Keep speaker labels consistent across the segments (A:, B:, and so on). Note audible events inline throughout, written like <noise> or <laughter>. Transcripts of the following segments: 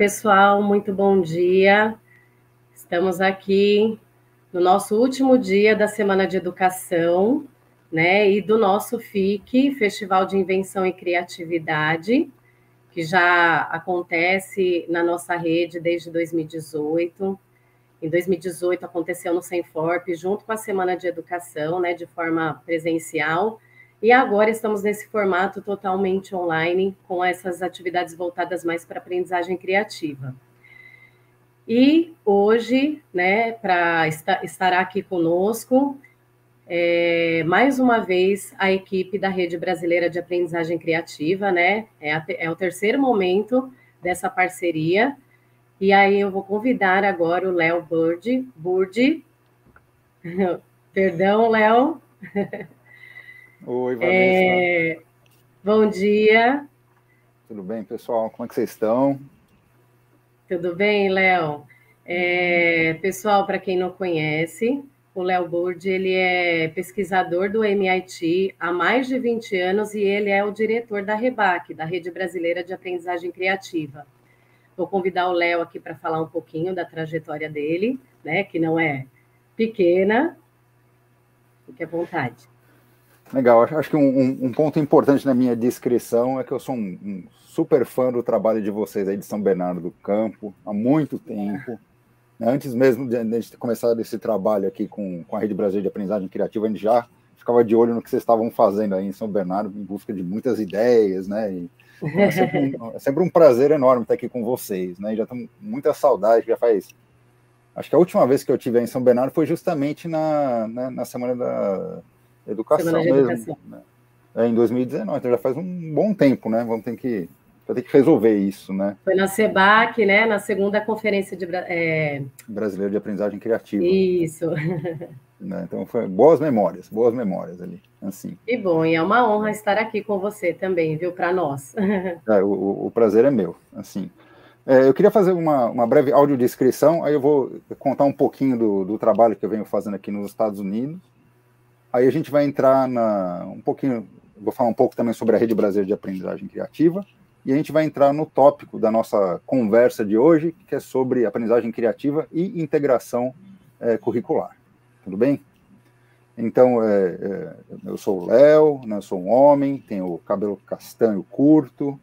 A: Pessoal, muito bom dia. Estamos aqui no nosso último dia da Semana de Educação, né, e do nosso FIC, Festival de Invenção e Criatividade, que já acontece na nossa rede desde 2018. Em 2018 aconteceu no Senforp, junto com a Semana de Educação, né, de forma presencial, e agora estamos nesse formato totalmente online, com essas atividades voltadas mais para aprendizagem criativa. E hoje, né, para estar, aqui conosco, é, mais uma vez, a equipe da Rede Brasileira de Aprendizagem Criativa, né? É, a, é o terceiro momento dessa parceria. E aí eu vou convidar agora o Léo Burdi. Burdi. <laughs> Perdão, Léo. <laughs>
B: Oi, Vanessa. É,
A: bom dia.
B: Tudo bem, pessoal? Como é que vocês estão?
A: Tudo bem, Léo? É, pessoal, para quem não conhece, o Léo Burdi, ele é pesquisador do MIT há mais de 20 anos e ele é o diretor da REBAC, da Rede Brasileira de Aprendizagem Criativa. Vou convidar o Léo aqui para falar um pouquinho da trajetória dele, né, que não é pequena. Fique à vontade.
B: Legal, acho que um, um, ponto importante na minha descrição é que eu sou um, um, super fã do trabalho de vocês aí de São Bernardo do Campo, há muito tempo. Antes mesmo de a gente ter começado esse trabalho aqui com, com a Rede Brasileira de Aprendizagem Criativa, a gente já ficava de olho no que vocês estavam fazendo aí em São Bernardo, em busca de muitas ideias, né? E, então é, sempre um, é, sempre um, prazer enorme estar aqui com vocês, né? E já estamos muita saudade, já faz. Acho que a última vez que eu tive em São Bernardo foi justamente na, na, na Semana da educação mesmo. Educação. Né? É, em 2019, então já faz um bom tempo, né? Vamos ter que, ter que resolver isso, né?
A: Foi na SEBAC, né? Na segunda conferência de é...
B: brasileiro de aprendizagem criativa.
A: Isso. <laughs>
B: Né? Então foi boas memórias, boas memórias ali, assim.
A: E bom, e é uma honra estar aqui com você também, viu? Para nós. <laughs>
B: É, o, o, prazer é meu, assim. É, eu queria fazer uma, uma breve audiodescrição, aí eu vou contar um pouquinho do, do trabalho que eu venho fazendo aqui nos Estados Unidos Aí a gente vai entrar na, um pouquinho, vou falar um pouco também sobre a Rede Brasileira de Aprendizagem Criativa, e a gente vai entrar no tópico da nossa conversa de hoje, que é sobre aprendizagem criativa e integração é, curricular. Tudo bem? Então, é, é, eu sou o Léo, né, sou um homem, tenho cabelo castanho curto,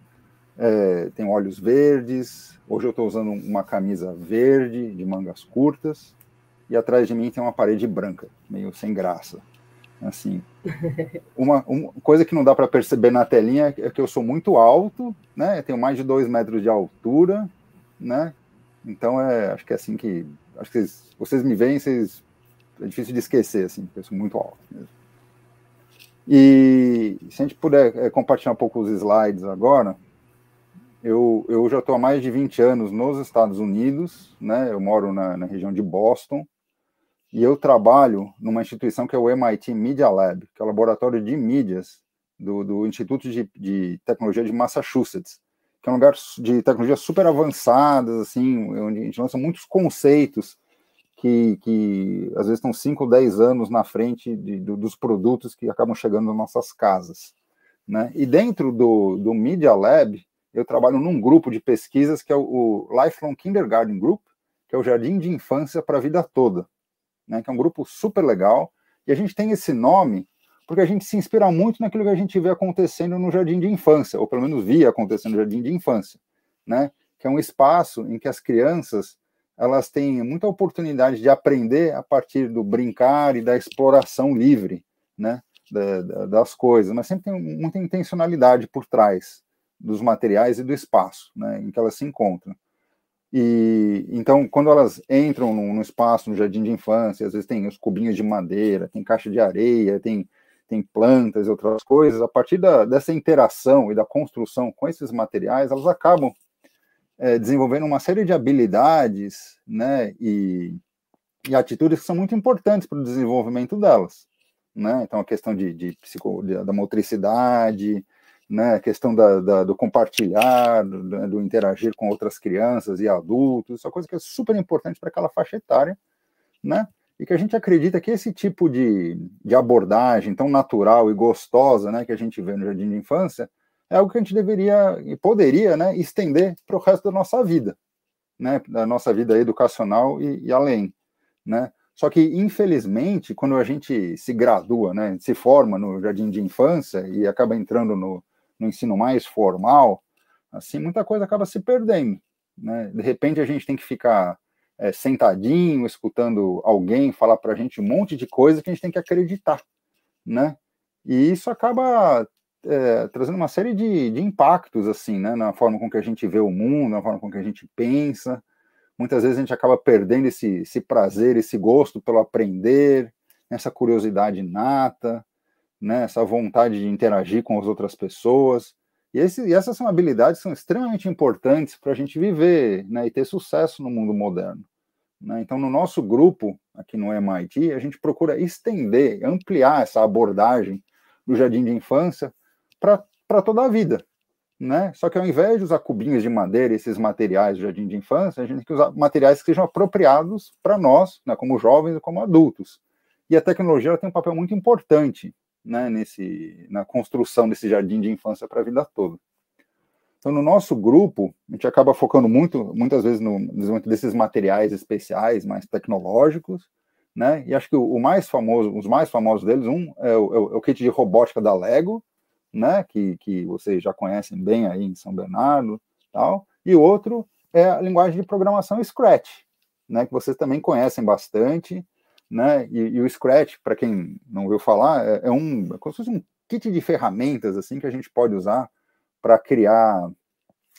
B: tenho olhos verdes. Hoje eu estou usando uma camisa verde, de mangas curtas, e atrás de mim tem uma parede branca, meio sem graça. Assim, uma, uma coisa que não dá para perceber na telinha é que eu sou muito alto, né? Eu tenho mais de dois metros de altura, né? Então é, acho que é assim que, acho que vocês, vocês me veem, vocês, é difícil de esquecer, assim, eu sou muito alto mesmo. E se a gente puder é, compartilhar um pouco os slides agora, eu, eu já estou há mais de 20 anos nos Estados Unidos, né? Eu moro na, na região de Boston, e eu trabalho numa instituição que é o MIT Media Lab, que é o laboratório de mídias do, do Instituto de, de, Tecnologia de Massachusetts, que é um lugar de tecnologia super avançadas, assim, onde a gente lança muitos conceitos que, que às vezes estão 5 ou 10 anos na frente de, do, dos produtos que acabam chegando nas nossas casas. Né? E dentro do, do Media Lab, eu trabalho num grupo de pesquisas que é o, o Lifelong Kindergarten Group, que é o Jardim de Infância para a Vida Toda né, que é um grupo super legal, e a gente tem esse nome porque a gente se inspira muito naquilo que a gente vê acontecendo no jardim de infância, ou pelo menos via acontecendo no jardim de infância, né? Que é um espaço em que as crianças elas têm muita oportunidade de aprender a partir do brincar e da exploração livre, né? Da, da, das coisas, mas sempre tem muita intencionalidade por trás dos materiais e do espaço, né? Em que elas se encontram. E então, quando elas entram no, no, espaço, no jardim de infância, às vezes tem os cubinhos de madeira, tem caixa de areia, tem, tem plantas e outras coisas, a partir da, dessa interação e da construção com esses materiais, elas acabam é, desenvolvendo uma série de habilidades né, e, e atitudes que são muito importantes para o desenvolvimento delas. Né? Então, a questão de, de, psico, da motricidade, né, a questão da, da, do compartilhar, do, do, interagir com outras crianças e adultos, isso é uma coisa que é super importante para aquela faixa etária, né? E que a gente acredita que esse tipo de, de abordagem tão natural e gostosa, né, que a gente vê no jardim de infância, é algo que a gente deveria e poderia né, estender para o resto da nossa vida, né, da nossa vida educacional e, e, além. Né? Só que, infelizmente, quando a gente se gradua, né, se forma no jardim de infância e acaba entrando no, no ensino mais formal, assim, muita coisa acaba se perdendo. Né? De repente, a gente tem que ficar é, sentadinho, escutando alguém falar para a gente um monte de coisa que a gente tem que acreditar. Né? E isso acaba é, trazendo uma série de, de impactos, assim, né, na forma com que a gente vê o mundo, na forma com que a gente pensa. Muitas vezes a gente acaba perdendo esse, esse prazer, esse gosto pelo aprender, essa curiosidade inata, né, essa vontade de interagir com as outras pessoas. E, esse, e essas são habilidades que são extremamente importantes para a gente viver né, e ter sucesso no mundo moderno. Né? Então, no nosso grupo, aqui no MIT, a gente procura estender, ampliar essa abordagem do jardim de infância para toda a vida. Né? Só que ao invés de usar cubinhos de madeira, esses materiais do jardim de infância, a gente tem que usar materiais que sejam apropriados para nós, né, como jovens e como adultos. E a tecnologia tem um papel muito importante né, nesse, na construção desse jardim de infância para a vida toda. Então, no nosso grupo, a gente acaba focando muito, muitas vezes, no desenvolvimento desses materiais especiais, mais tecnológicos, né? E acho que o, mais famoso, os mais famosos deles, um é é o, é o kit de robótica da Lego, né, que, que vocês já conhecem bem aí em São Bernardo, tal, e outro é a linguagem de programação Scratch, né, que vocês também conhecem bastante, né, e, e o Scratch, para quem não ouviu falar, é, é um, é como se fosse um kit de ferramentas, assim, que a gente pode usar para criar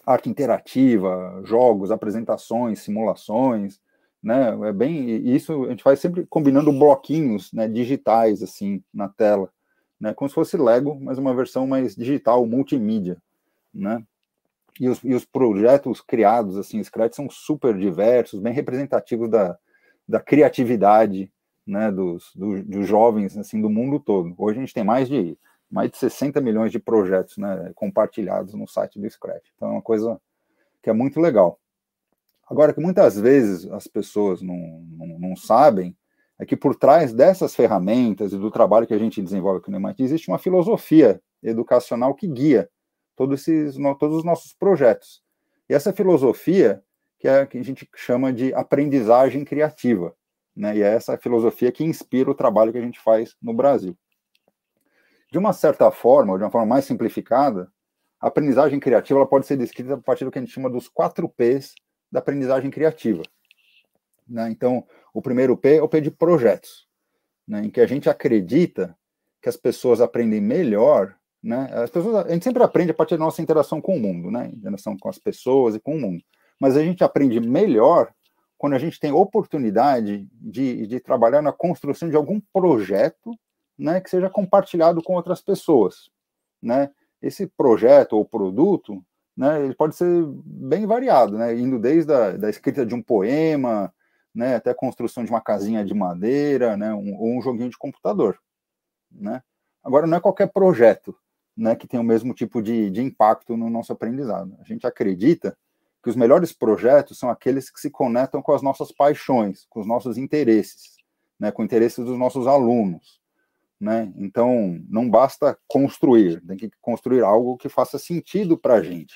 B: arte interativa, jogos, apresentações, simulações, né, é bem, isso a gente faz sempre combinando bloquinhos, né, digitais, assim, na tela, né, como se fosse Lego, mas uma versão mais digital, multimídia, né? E os, e os projetos criados, assim, Scratch são super diversos, bem representativos da, da criatividade, né, dos, do, dos jovens, assim, do mundo todo. Hoje a gente tem mais de mais de 60 milhões de projetos, né, compartilhados no site do Scratch. Então é uma coisa que é muito legal. Agora que muitas vezes as pessoas não, não, não sabem, é que por trás dessas ferramentas e do trabalho que a gente desenvolve aqui no MIT, existe uma filosofia educacional que guia todos, esses, todos os nossos projetos. E essa filosofia que é que a gente chama de aprendizagem criativa, né? E é essa filosofia que inspira o trabalho que a gente faz no Brasil. De uma certa forma, ou de uma forma mais simplificada, a aprendizagem criativa pode ser descrita a partir do que a gente chama dos quatro P's da aprendizagem criativa. Né? Então, o primeiro P é o P de projetos, né? em que a gente acredita que as pessoas aprendem melhor. Né? As pessoas, a gente sempre aprende a partir da nossa interação com o mundo, né? interação com as pessoas e com o mundo. Mas a gente aprende melhor quando a gente tem oportunidade de, de trabalhar na construção de algum projeto né, que seja compartilhado com outras pessoas. Né? Esse projeto ou produto né, ele pode ser bem variado, né, indo desde a da escrita de um poema, né, até a construção de uma casinha de madeira, né, um, ou um joguinho de computador, né. Agora, não é qualquer projeto, né, que tem o mesmo tipo de, de impacto no nosso aprendizado. A gente acredita que os melhores projetos são aqueles que se conectam com as nossas paixões, com os nossos interesses, né, com interesses dos nossos alunos, né? Então, não basta construir, tem que construir algo que faça sentido para a gente,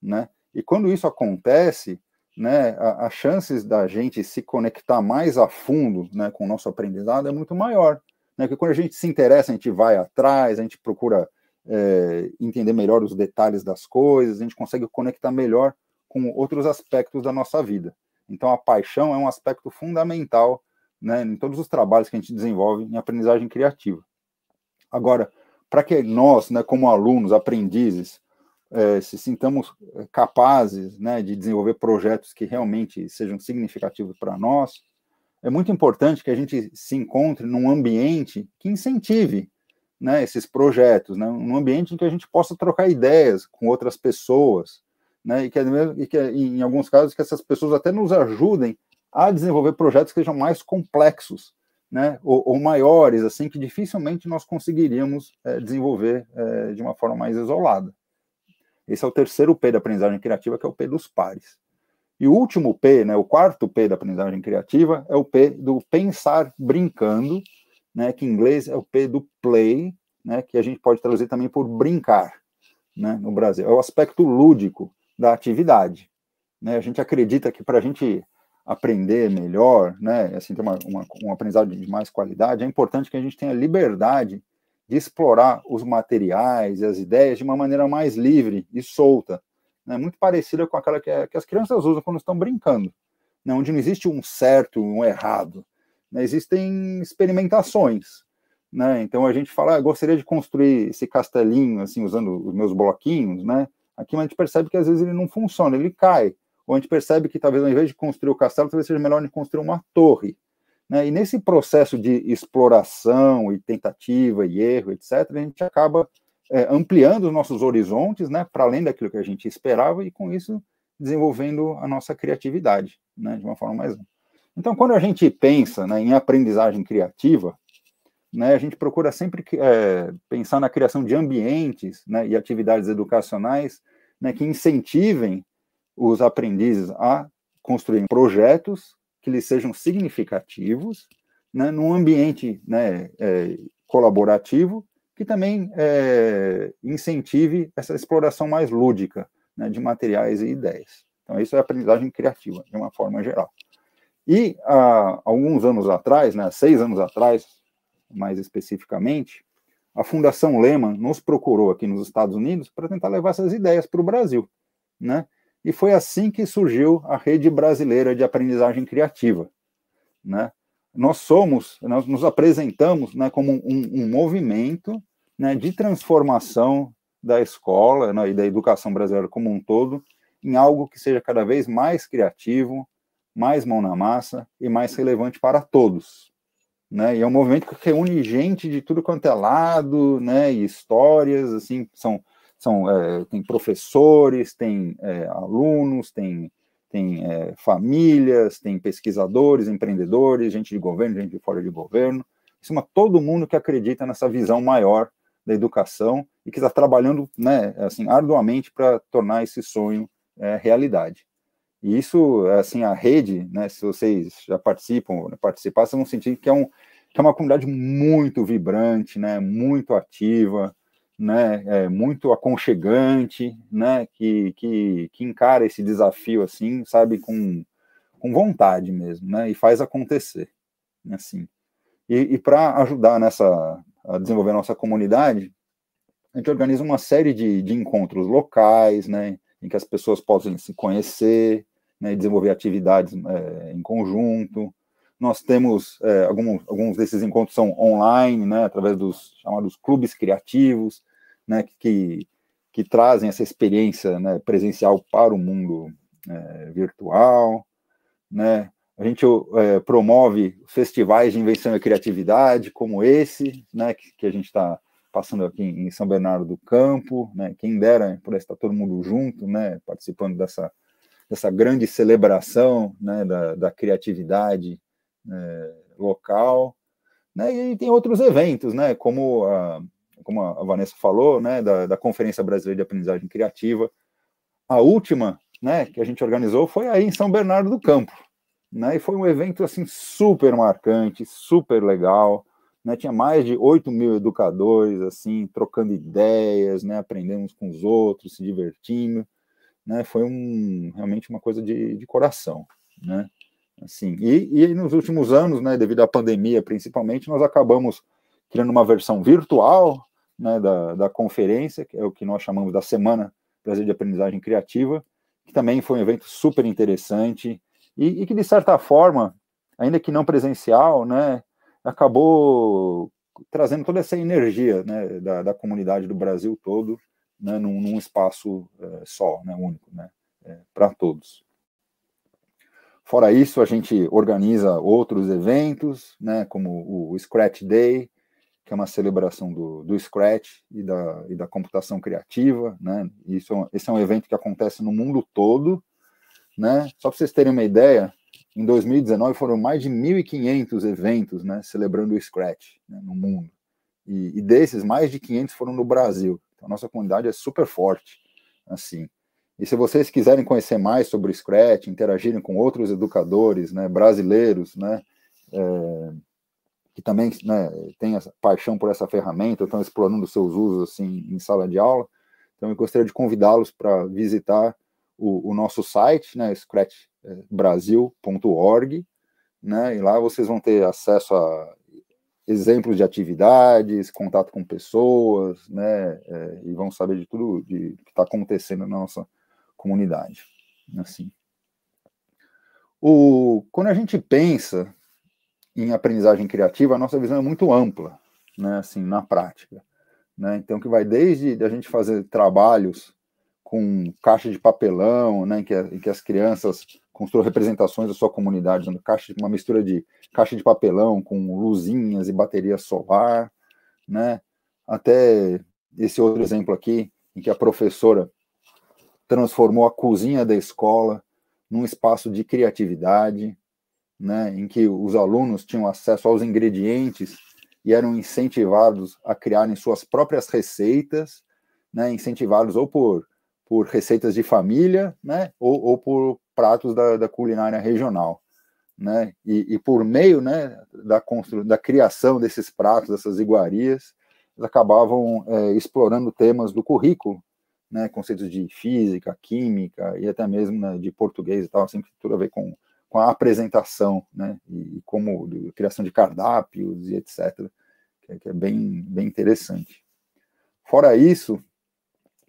B: né? E quando isso acontece, né, as chances da gente se conectar mais a fundo, né, com o nosso aprendizado é muito maior, né? Porque quando a gente se interessa, a gente vai atrás, a gente procura é, entender melhor os detalhes das coisas, a gente consegue conectar melhor com outros aspectos da nossa vida. Então, a paixão é um aspecto fundamental né, em todos os trabalhos que a gente desenvolve em aprendizagem criativa. Agora, para que nós, né, como alunos, aprendizes, é, se sintamos é, capazes né, de desenvolver projetos que realmente sejam significativos para nós, é muito importante que a gente se encontre num ambiente que incentive né, esses projetos, né, um ambiente em que a gente possa trocar ideias com outras pessoas, né, e, que, e que, em alguns casos, que essas pessoas até nos ajudem a desenvolver projetos que sejam mais complexos, né, ou, ou maiores, assim, que dificilmente nós conseguiríamos é, desenvolver é, de uma forma mais isolada. Esse é o terceiro P da aprendizagem criativa, que é o P dos pares. E o último P, né, o quarto P da aprendizagem criativa, é o P do pensar brincando, né, que em inglês é o P do play, né, que a gente pode traduzir também por brincar. né, no Brasil, é o aspecto lúdico da atividade. Né? A gente acredita que para a gente aprender melhor, né, assim, ter uma, uma, um aprendizado de mais qualidade, é importante que a gente tenha liberdade de explorar os materiais e as ideias de uma maneira mais livre e solta, né, muito parecida com aquela que, é, que as crianças usam quando estão brincando, né, onde não existe um certo, um errado, né, existem experimentações, né, então a gente fala, ah, gostaria de construir esse castelinho, assim, usando os meus bloquinhos, né, aqui a gente percebe que às vezes ele não funciona, ele cai, ou a gente percebe que talvez ao invés de construir o castelo, talvez seja melhor de construir uma torre. Né? E nesse processo de exploração e tentativa e erro, etc., a gente acaba é, ampliando os nossos horizontes, né, para além daquilo que a gente esperava, e com isso desenvolvendo a nossa criatividade, né, de uma forma mais. Então, quando a gente pensa né, em aprendizagem criativa, né, a gente procura sempre é, pensar na criação de ambientes né, e atividades educacionais né, que incentivem os aprendizes a construir projetos que lhes sejam significativos, né, num ambiente né, é, colaborativo que também é, incentive essa exploração mais lúdica né, de materiais e ideias. Então, isso é aprendizagem criativa, de uma forma geral. E há alguns anos atrás, né, seis anos atrás, mais especificamente, a Fundação Lehman nos procurou aqui nos Estados Unidos para tentar levar essas ideias para o Brasil, né? E foi assim que surgiu a Rede Brasileira de Aprendizagem Criativa. Né? Nós somos, nós nos apresentamos né, como um, um movimento né, de transformação da escola né, e da educação brasileira como um todo em algo que seja cada vez mais criativo, mais mão na massa e mais relevante para todos. Né? E é um movimento que reúne gente de tudo quanto é lado, né? E histórias, assim, são são é, tem professores, tem é, alunos, tem, tem é, famílias, tem pesquisadores, empreendedores, gente de governo, gente de fora de governo, em cima todo mundo que acredita nessa visão maior da educação e que está trabalhando, né, assim, arduamente para tornar esse sonho é, realidade. E isso, assim, a rede, né, se vocês já participam, participar, vocês vão sentir que é, um, que é uma comunidade muito vibrante, né, muito ativa, né, é, muito aconchegante, né, que, que, que encara esse desafio assim, sabe, com, com vontade mesmo, né, e faz acontecer, assim. E, e para ajudar nessa a desenvolver a nossa comunidade, a gente organiza uma série de, de encontros locais, né, em que as pessoas possam se conhecer, né, desenvolver atividades é, em conjunto. Nós temos é, alguns, alguns desses encontros são online, né, através dos chamados clubes criativos, né, que, que trazem essa experiência né, presencial para o mundo é, virtual, né? A gente é, promove festivais de invenção e criatividade, como esse, né, que, que a gente está passando aqui em São Bernardo do Campo, né? Quem dera por estar todo mundo junto, né, participando dessa dessa grande celebração, né, da, da criatividade é, local, né? E tem outros eventos, né, como a como a Vanessa falou, né, da, da Conferência Brasileira de Aprendizagem Criativa. A última, né, que a gente organizou foi aí em São Bernardo do Campo, né, e foi um evento assim super marcante, super legal, né, tinha mais de 8 mil educadores, assim, trocando ideias, né, aprendendo uns com os outros, se divertindo, né, foi um, realmente uma coisa de, de coração, né, assim, e, e nos últimos anos, né, devido à pandemia principalmente, nós acabamos criando uma versão virtual, né, da, da conferência, que é o que nós chamamos da Semana Brasil de Aprendizagem Criativa, que também foi um evento super interessante e, e que, de certa forma, ainda que não presencial, né, acabou trazendo toda essa energia né, da, da comunidade do Brasil todo né, num, num espaço é, só, né, único, né, é, para todos. Fora isso, a gente organiza outros eventos, né, como o Scratch Day, que é uma celebração do, do Scratch e da, e da computação criativa, né? Isso, é esse é um evento que acontece no mundo todo, né? Só para vocês terem uma ideia, em 2019 foram mais de 1.500 eventos, né? Celebrando o Scratch né, no mundo. E, e, desses, mais de 500 foram no Brasil. Então, a nossa comunidade é super forte, assim. E se vocês quiserem conhecer mais sobre o Scratch, interagirem com outros educadores, né, brasileiros, né, é, que também né, essa paixão por essa ferramenta, estão explorando seus usos assim em sala de aula, Então, eu gostaria de convidá-los para visitar o, o, nosso site, né, scratchbrasil.org, né, e lá vocês vão ter acesso a exemplos de atividades, contato com pessoas, né, é, e vão saber de tudo de, que está acontecendo na nossa comunidade. Assim. O, quando a gente pensa em aprendizagem criativa, a nossa visão é muito ampla, né, assim, na prática. Né? Então, que vai desde a gente fazer trabalhos com caixa de papelão, né, em que, em que as crianças construam representações da sua comunidade, usando caixa, uma mistura de caixa de papelão com luzinhas e bateria solar, né, até esse outro exemplo aqui, em que a professora transformou a cozinha da escola num espaço de criatividade, né, em que os alunos tinham acesso aos ingredientes e eram incentivados a criarem suas próprias receitas, né, incentivados ou por por receitas de família, né, ou, ou por pratos da, da, culinária regional, né, e, e por meio, né, da, constru, da criação desses pratos, dessas iguarias, eles acabavam é, explorando temas do currículo, né, conceitos de física, química e até mesmo né, de português e tal, sempre tudo a ver com, com a apresentação, né, e como de, criação de cardápios e etc, que é, que é bem, bem interessante. Fora isso,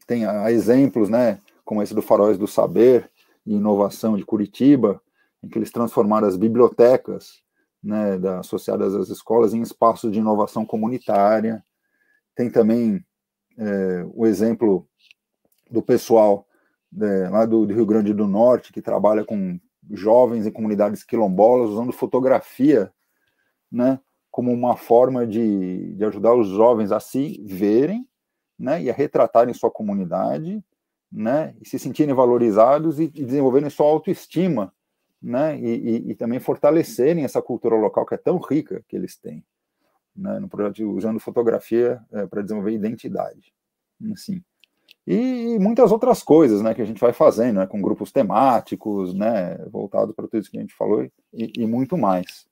B: tem exemplos, né, como esse do Faróis do Saber e Inovação de Curitiba, em que eles transformaram as bibliotecas né, da, associadas às escolas em espaços de inovação comunitária. Tem também é, o exemplo do pessoal é, lá do, do, Rio Grande do Norte, que trabalha com jovens em comunidades quilombolas, usando fotografia né, como uma forma de, de ajudar os jovens a se verem né, e a retratarem sua comunidade, né, e se sentirem valorizados e, e desenvolverem sua autoestima, né, e, e, e, também fortalecerem essa cultura local que é tão rica que eles têm, né, no projeto usando fotografia é, para desenvolver identidade, assim. E muitas outras coisas, né, que a gente vai fazendo, né, com grupos temáticos, né, voltados para tudo isso que a gente falou e, e muito mais,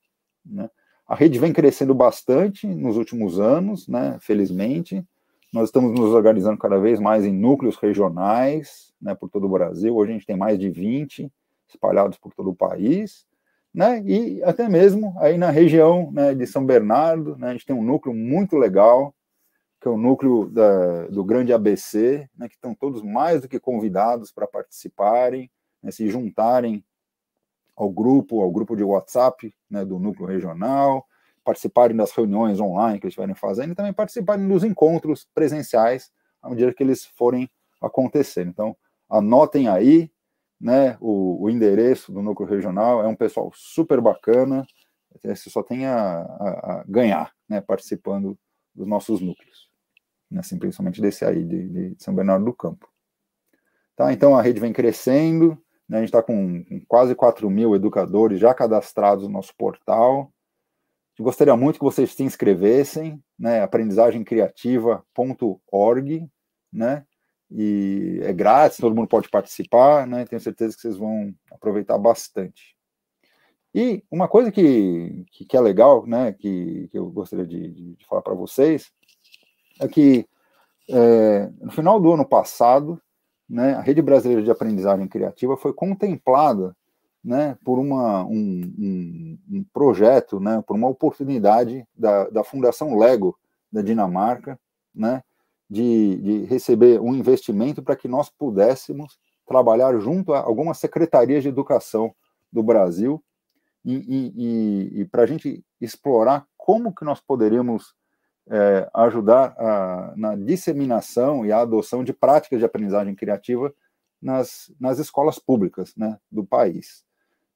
B: né. A rede vem crescendo bastante nos últimos anos, né, felizmente, nós estamos nos organizando cada vez mais em núcleos regionais, né, por todo o Brasil. Hoje a gente tem mais de 20 espalhados por todo o país, né, e até mesmo aí na região né, de São Bernardo, né, a gente tem um núcleo muito legal, que é o núcleo da, do Grande ABC, né, que estão todos mais do que convidados para participarem, né, se juntarem ao grupo, ao grupo de WhatsApp né, do núcleo regional, participarem das reuniões online que eles estiverem fazendo e também participarem dos encontros presenciais à medida que eles forem acontecendo. Então, anotem aí né, o, o endereço do núcleo regional, é um pessoal super bacana, você só tem a, a, a ganhar né, participando dos nossos núcleos, né, assim, principalmente desse aí de, de São Bernardo do Campo. Tá, então a rede vem crescendo, né, a gente está com quase 4 mil educadores já cadastrados no nosso portal, gostaria muito que vocês se inscrevessem, né, aprendizagemcriativa.org, né, e é grátis, todo mundo pode participar, né, tenho certeza que vocês vão aproveitar bastante. E uma coisa que, que, que é legal, né, que, que eu gostaria de, de falar para vocês, é que é, no final do ano passado, né, a Rede Brasileira de Aprendizagem Criativa foi contemplada né, por uma, um, um, um, projeto, né, por uma oportunidade da, da Fundação Lego da Dinamarca, né, de, de receber um investimento para que nós pudéssemos trabalhar junto a algumas secretarias de educação do Brasil e, e, e, para a gente explorar como que nós poderíamos é, ajudar a, na disseminação e a adoção de práticas de aprendizagem criativa nas, nas escolas públicas né, do país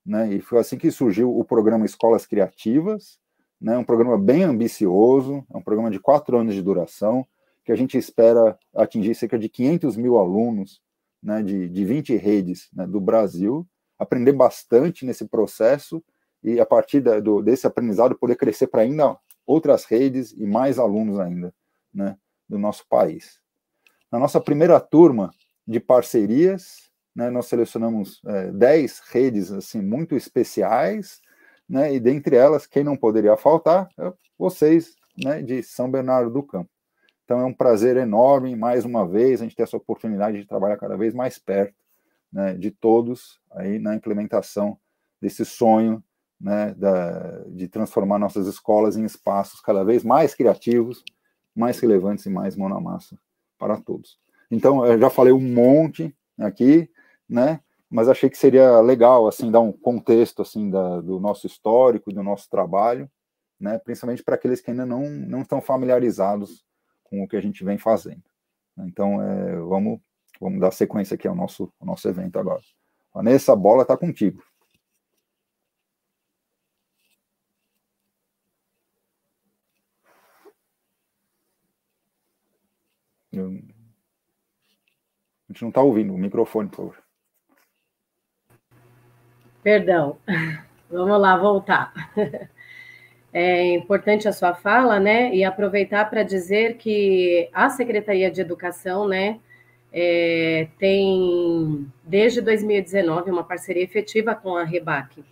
B: né? E foi assim que surgiu o programa Escolas Criativas, né? Um programa bem ambicioso, é um programa de quatro anos de duração, que a gente espera atingir cerca de 500 mil alunos, né? De, de 20 redes né? do Brasil, aprender bastante nesse processo e a partir da, do, desse aprendizado poder crescer para ainda outras redes e mais alunos ainda, né? Do nosso país. Na nossa primeira turma de parcerias, né, nós selecionamos é, 10 redes assim muito especiais, né, e dentre elas, quem não poderia faltar, é vocês né, de São Bernardo do Campo. Então é um prazer enorme, mais uma vez, a gente ter essa oportunidade de trabalhar cada vez mais perto né, de todos aí na implementação desse sonho né, da, de transformar nossas escolas em espaços cada vez mais criativos, mais relevantes e mais mão na massa para todos. Então, eu já falei um monte aqui, né? Mas achei que seria legal assim dar um contexto assim da, do nosso histórico, do nosso trabalho, né? Principalmente para aqueles que ainda não não estão familiarizados com o que a gente vem fazendo. Então, é, vamos vamos dar sequência aqui ao nosso ao nosso evento agora. Vanessa, a bola está contigo. A gente não está ouvindo o microfone, por favor.
A: Perdão. Vamos lá, voltar. É importante a sua fala, né? E aproveitar para dizer que a Secretaria de Educação, né, é, tem desde 2019 uma parceria efetiva com a Rebac, uhum.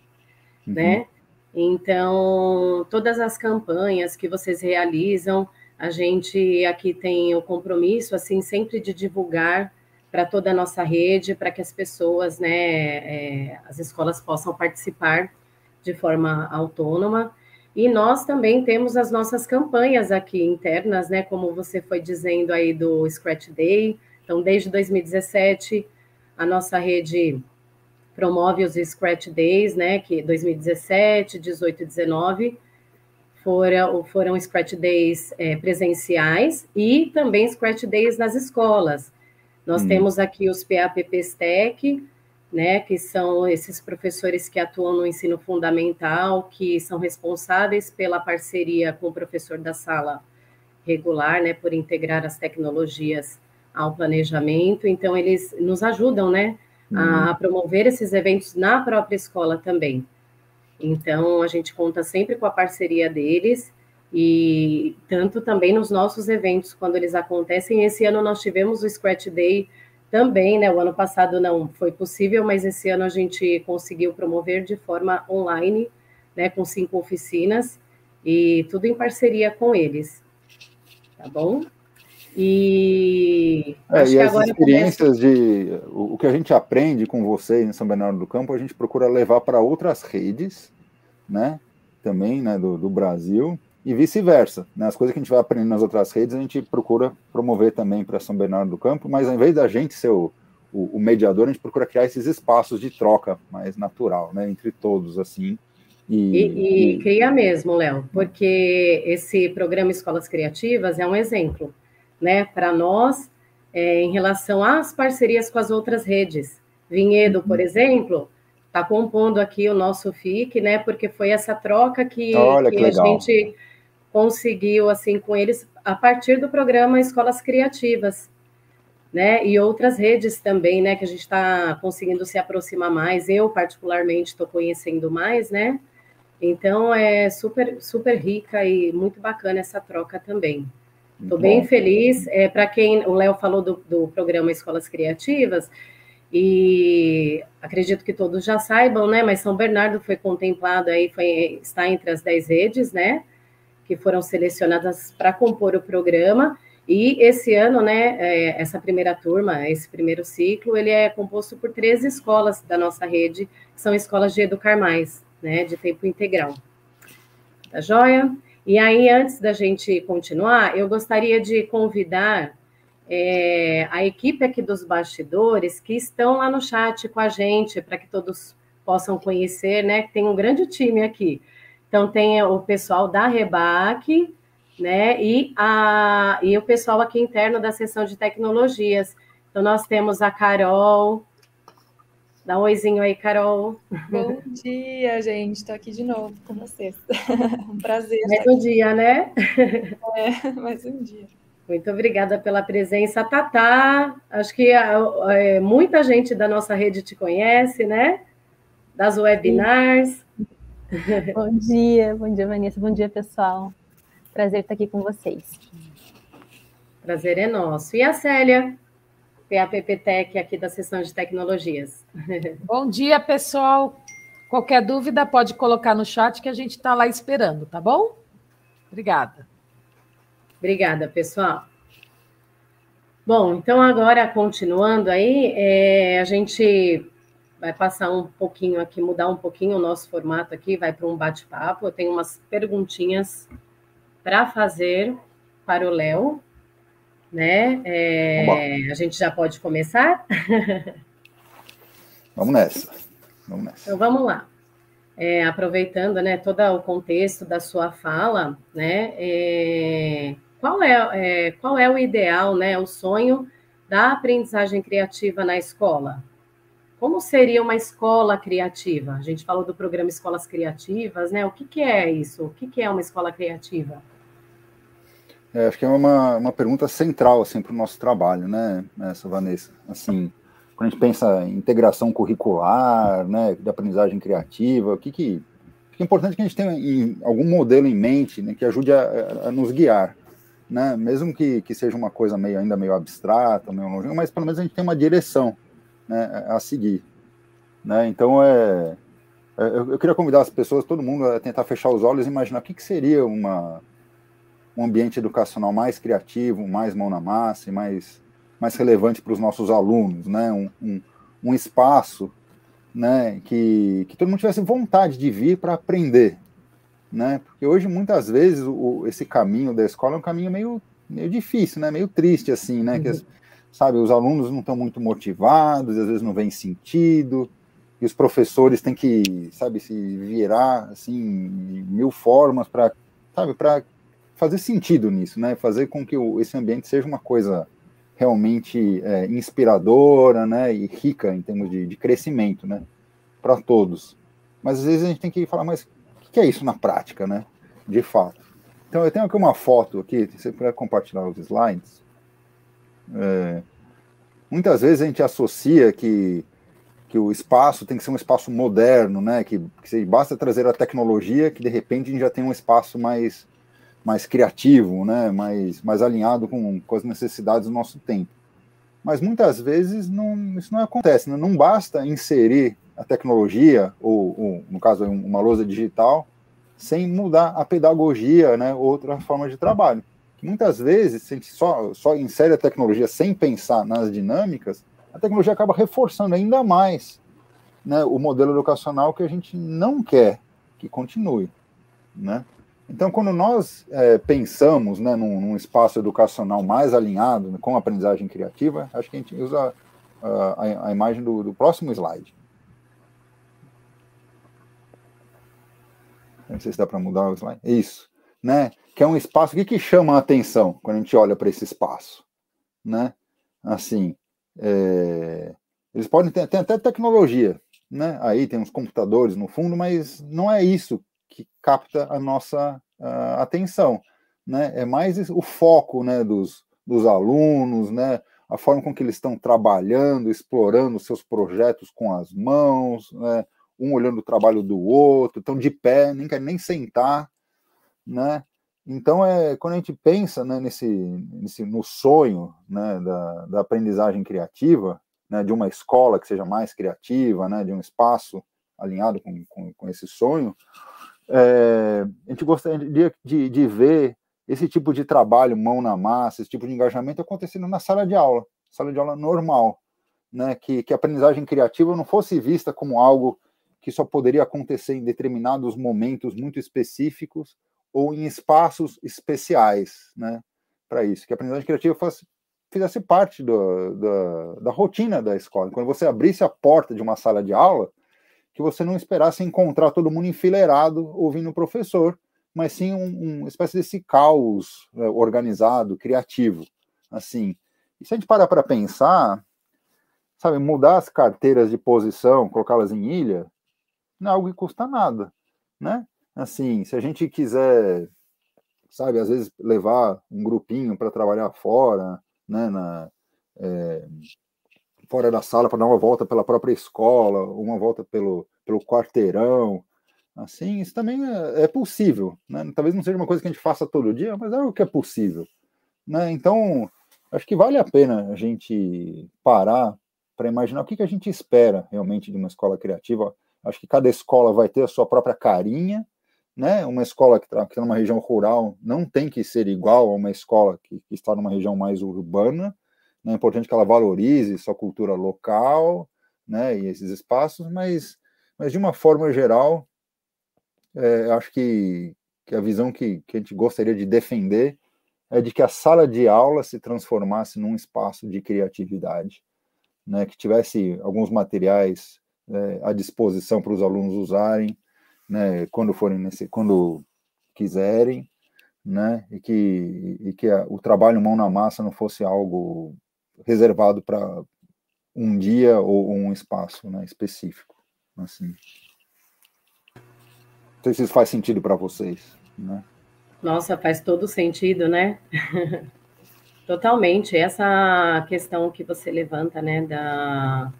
A: né? Então, todas as campanhas que vocês realizam, a gente aqui tem o compromisso, assim, sempre de divulgar para toda a nossa rede, para que as pessoas, né, é, as escolas possam participar de forma autônoma. E nós também temos as nossas campanhas aqui internas, né, como você foi dizendo aí do Scratch Day. Então, desde 2017, a nossa rede promove os Scratch Days, né, que 2017, 18 e 19 foram, foram Scratch Days é, presenciais e também Scratch Days nas escolas. Nós hum. temos aqui os PAPPs TEC, né, que são esses professores que atuam no ensino fundamental, que são responsáveis pela parceria com o professor da sala regular, né, por integrar as tecnologias ao planejamento. Então, eles nos ajudam, né, a uhum. promover esses eventos na própria escola também. Então, a gente conta sempre com a parceria deles e tanto também nos nossos eventos, quando eles acontecem. Esse ano nós tivemos o Scratch Day também, né? O ano passado não foi possível, mas esse ano a gente conseguiu promover de forma online, né? Com cinco oficinas e tudo em parceria com eles. Tá bom?
B: E, é, e as experiências de o, que a gente aprende com vocês em São Bernardo do Campo, a gente procura levar para outras redes, né? Também, né, do, do Brasil e vice-versa. Né? As coisas que a gente vai aprendendo nas outras redes, a gente procura promover também para São Bernardo do Campo, mas ao invés da gente ser o, o, o, mediador, a gente procura criar esses espaços de troca mais natural, né, entre todos, assim.
A: E, e, e... cria mesmo, Léo, porque esse programa Escolas Criativas é um exemplo né, para nós é, em relação às parcerias com as outras redes. Vinhedo, por uhum. exemplo, está compondo aqui o nosso FIC, né, porque foi essa troca que, que, que a gente conseguiu assim com eles a partir do programa Escolas Criativas, né? E outras redes também, né? Que a gente está conseguindo se aproximar mais. Eu particularmente estou conhecendo mais, né? Então é super super rica e muito bacana essa troca também. Estou bem feliz. É, Para quem o Léo falou do, do programa Escolas Criativas, e acredito que todos já saibam, né? Mas São Bernardo foi contemplado aí, foi, está entre as 10 redes, né? Que foram selecionadas para compor o programa. E esse ano, né, é, essa primeira turma, esse primeiro ciclo, ele é composto por três escolas da nossa rede, que são escolas de educar mais, né, de tempo integral. Tá joia? E aí, antes da gente continuar, eu gostaria de convidar é, a equipe aqui dos bastidores que estão lá no chat com a gente, para que todos possam conhecer, né? Tem um grande time aqui. Então, tem o pessoal da Rebac, né? E, a, e o pessoal aqui interno da seção de tecnologias. Então, nós temos a Carol, Dá um oizinho aí, Carol.
C: Bom dia, gente. Estou aqui de novo com vocês. <laughs> um prazer.
A: Mais um dia, né?
C: É, mais um dia.
A: Muito obrigada pela presença, Tatá. Acho que é, muita gente da nossa rede te conhece, né? Das webinars. <laughs>
D: Bom dia, bom dia, Vanessa. Bom dia, pessoal. Prazer estar aqui com vocês.
A: Prazer é nosso. E a Célia? PAPPTEC aqui da seção de tecnologias. <laughs>
E: Bom dia, pessoal. Qualquer dúvida pode colocar no chat que a gente está lá esperando, tá bom? Obrigada.
A: Obrigada, pessoal. Bom, então agora continuando aí, é, a gente vai passar um pouquinho aqui, mudar um pouquinho o nosso formato aqui, vai para um bate-papo. Eu tenho umas perguntinhas para fazer para o Léo, né? É, a gente já pode começar? <laughs>
B: Vamos nessa. Vamos nessa.
A: Então vamos lá. É, aproveitando, né, todo o contexto da sua fala, né? É, qual é, é, qual é o ideal, né, o sonho da aprendizagem criativa na escola? Como seria uma escola criativa? A gente falou do programa Escolas Criativas, né? O que, que é isso? O que, que é uma escola criativa?
B: É, acho que é uma, uma pergunta central assim, para o nosso trabalho, né, essa Vanessa? Assim, quando a gente pensa em integração curricular, né, de aprendizagem criativa, o que, que, que é importante que a gente tenha em, algum modelo em mente né, que ajude a, a, nos guiar, né, mesmo que, que seja uma coisa meio, ainda meio abstrata, meio longe, mas pelo menos a gente tem uma direção né, a seguir. Né? Então, é, é, eu, eu, queria convidar as pessoas, todo mundo, a tentar fechar os olhos e imaginar o que, que seria uma, um ambiente educacional mais criativo, mais mão na massa e mais, mais relevante para os nossos alunos, né? um, um, um espaço né, que, que todo mundo tivesse vontade de vir para aprender. Né? Porque hoje, muitas vezes, o, esse caminho da escola é um caminho meio, meio difícil, né? meio triste, assim, né? Uhum. Que as, sabe? Os alunos não estão muito motivados, às vezes não vem sentido, e os professores têm que, sabe, se virar, assim, mil formas para, sabe, para fazer sentido nisso, né? Fazer com que o, esse ambiente seja uma coisa realmente é, inspiradora, né? E rica em termos de, de crescimento, né? Para todos. Mas às vezes a gente tem que falar, mas o que é isso na prática, né? De fato. Então eu tenho aqui uma foto aqui, você puder compartilhar os slides. É, muitas vezes a gente associa que, que o espaço tem que ser um espaço moderno, né? Que, que basta trazer a tecnologia que de repente a gente já tem um espaço mais, mais criativo, né? mais, mais alinhado com, com as necessidades do nosso tempo. Mas muitas vezes não, isso não acontece, né? não basta inserir a tecnologia, ou, ou no caso uma lousa digital, sem mudar a pedagogia, né? outra forma de trabalho muitas vezes, se a gente só, só insere a tecnologia sem pensar nas dinâmicas, a tecnologia acaba reforçando ainda mais né, o modelo educacional que a gente não quer que continue. Né? Então, quando nós é, pensamos né, num, num, espaço educacional mais alinhado com a aprendizagem criativa, acho que a gente usa uh, a, a, imagem do, do próximo slide. Não sei se dá para mudar o slide. Isso. Né? Que é um espaço que, que chama a atenção quando a gente olha para esse espaço, né? Assim, é, eles podem ter, até tecnologia, né? Aí tem uns computadores no fundo, mas não é isso que capta a nossa a atenção, né? É mais o foco, né, dos, dos alunos, né? A forma com que eles estão trabalhando, explorando seus projetos com as mãos, né? Um olhando o trabalho do outro, estão de pé, nem querem nem sentar, né? Então, é, quando a gente pensa né, nesse, nesse, no sonho né, da, da aprendizagem criativa, né, de uma escola que seja mais criativa, né, de um espaço alinhado com, com, com esse sonho, é, a gente gostaria de, de, ver esse tipo de trabalho, mão na massa, esse tipo de engajamento acontecendo na sala de aula, sala de aula normal, né, que, que a aprendizagem criativa não fosse vista como algo que só poderia acontecer em determinados momentos muito específicos ou em espaços especiais, né, para isso, que a aprendizagem criativa fosse, fizesse parte do, da, da rotina da escola. Quando você abrisse a porta de uma sala de aula, que você não esperasse encontrar todo mundo enfileirado ouvindo o professor, mas sim um, uma espécie desse caos né, organizado, criativo, assim. E se a gente parar para pensar, sabe, mudar as carteiras de posição, colocá-las em ilha, não é algo que custa nada, né? Assim, se a gente quiser, sabe, às vezes levar um grupinho para trabalhar fora, né, na, é, fora da sala para dar uma volta pela própria escola, uma volta pelo, pelo quarteirão, assim, isso também é, é possível, né? Talvez não seja uma coisa que a gente faça todo dia, mas é o que é possível, né? Então, acho que vale a pena a gente parar para imaginar o que, que a gente espera realmente de uma escola criativa. Acho que cada escola vai ter a sua própria carinha, né, uma escola que está tá numa região rural não tem que ser igual a uma escola que, que está numa região mais urbana, né? é importante que ela valorize sua cultura local, né, e esses espaços, mas, mas de uma forma geral, é, acho que, que a visão que, que a gente gostaria de defender é de que a sala de aula se transformasse num espaço de criatividade, né, que tivesse alguns materiais é, à disposição para os alunos usarem, né, quando forem nesse, quando quiserem, né, e que, e que a, o trabalho mão na massa não fosse algo reservado para um dia ou um espaço né, específico, assim. Não sei se isso faz sentido para vocês, né?
A: Nossa, faz todo sentido, né? <laughs> Totalmente. Essa questão que você levanta, né, da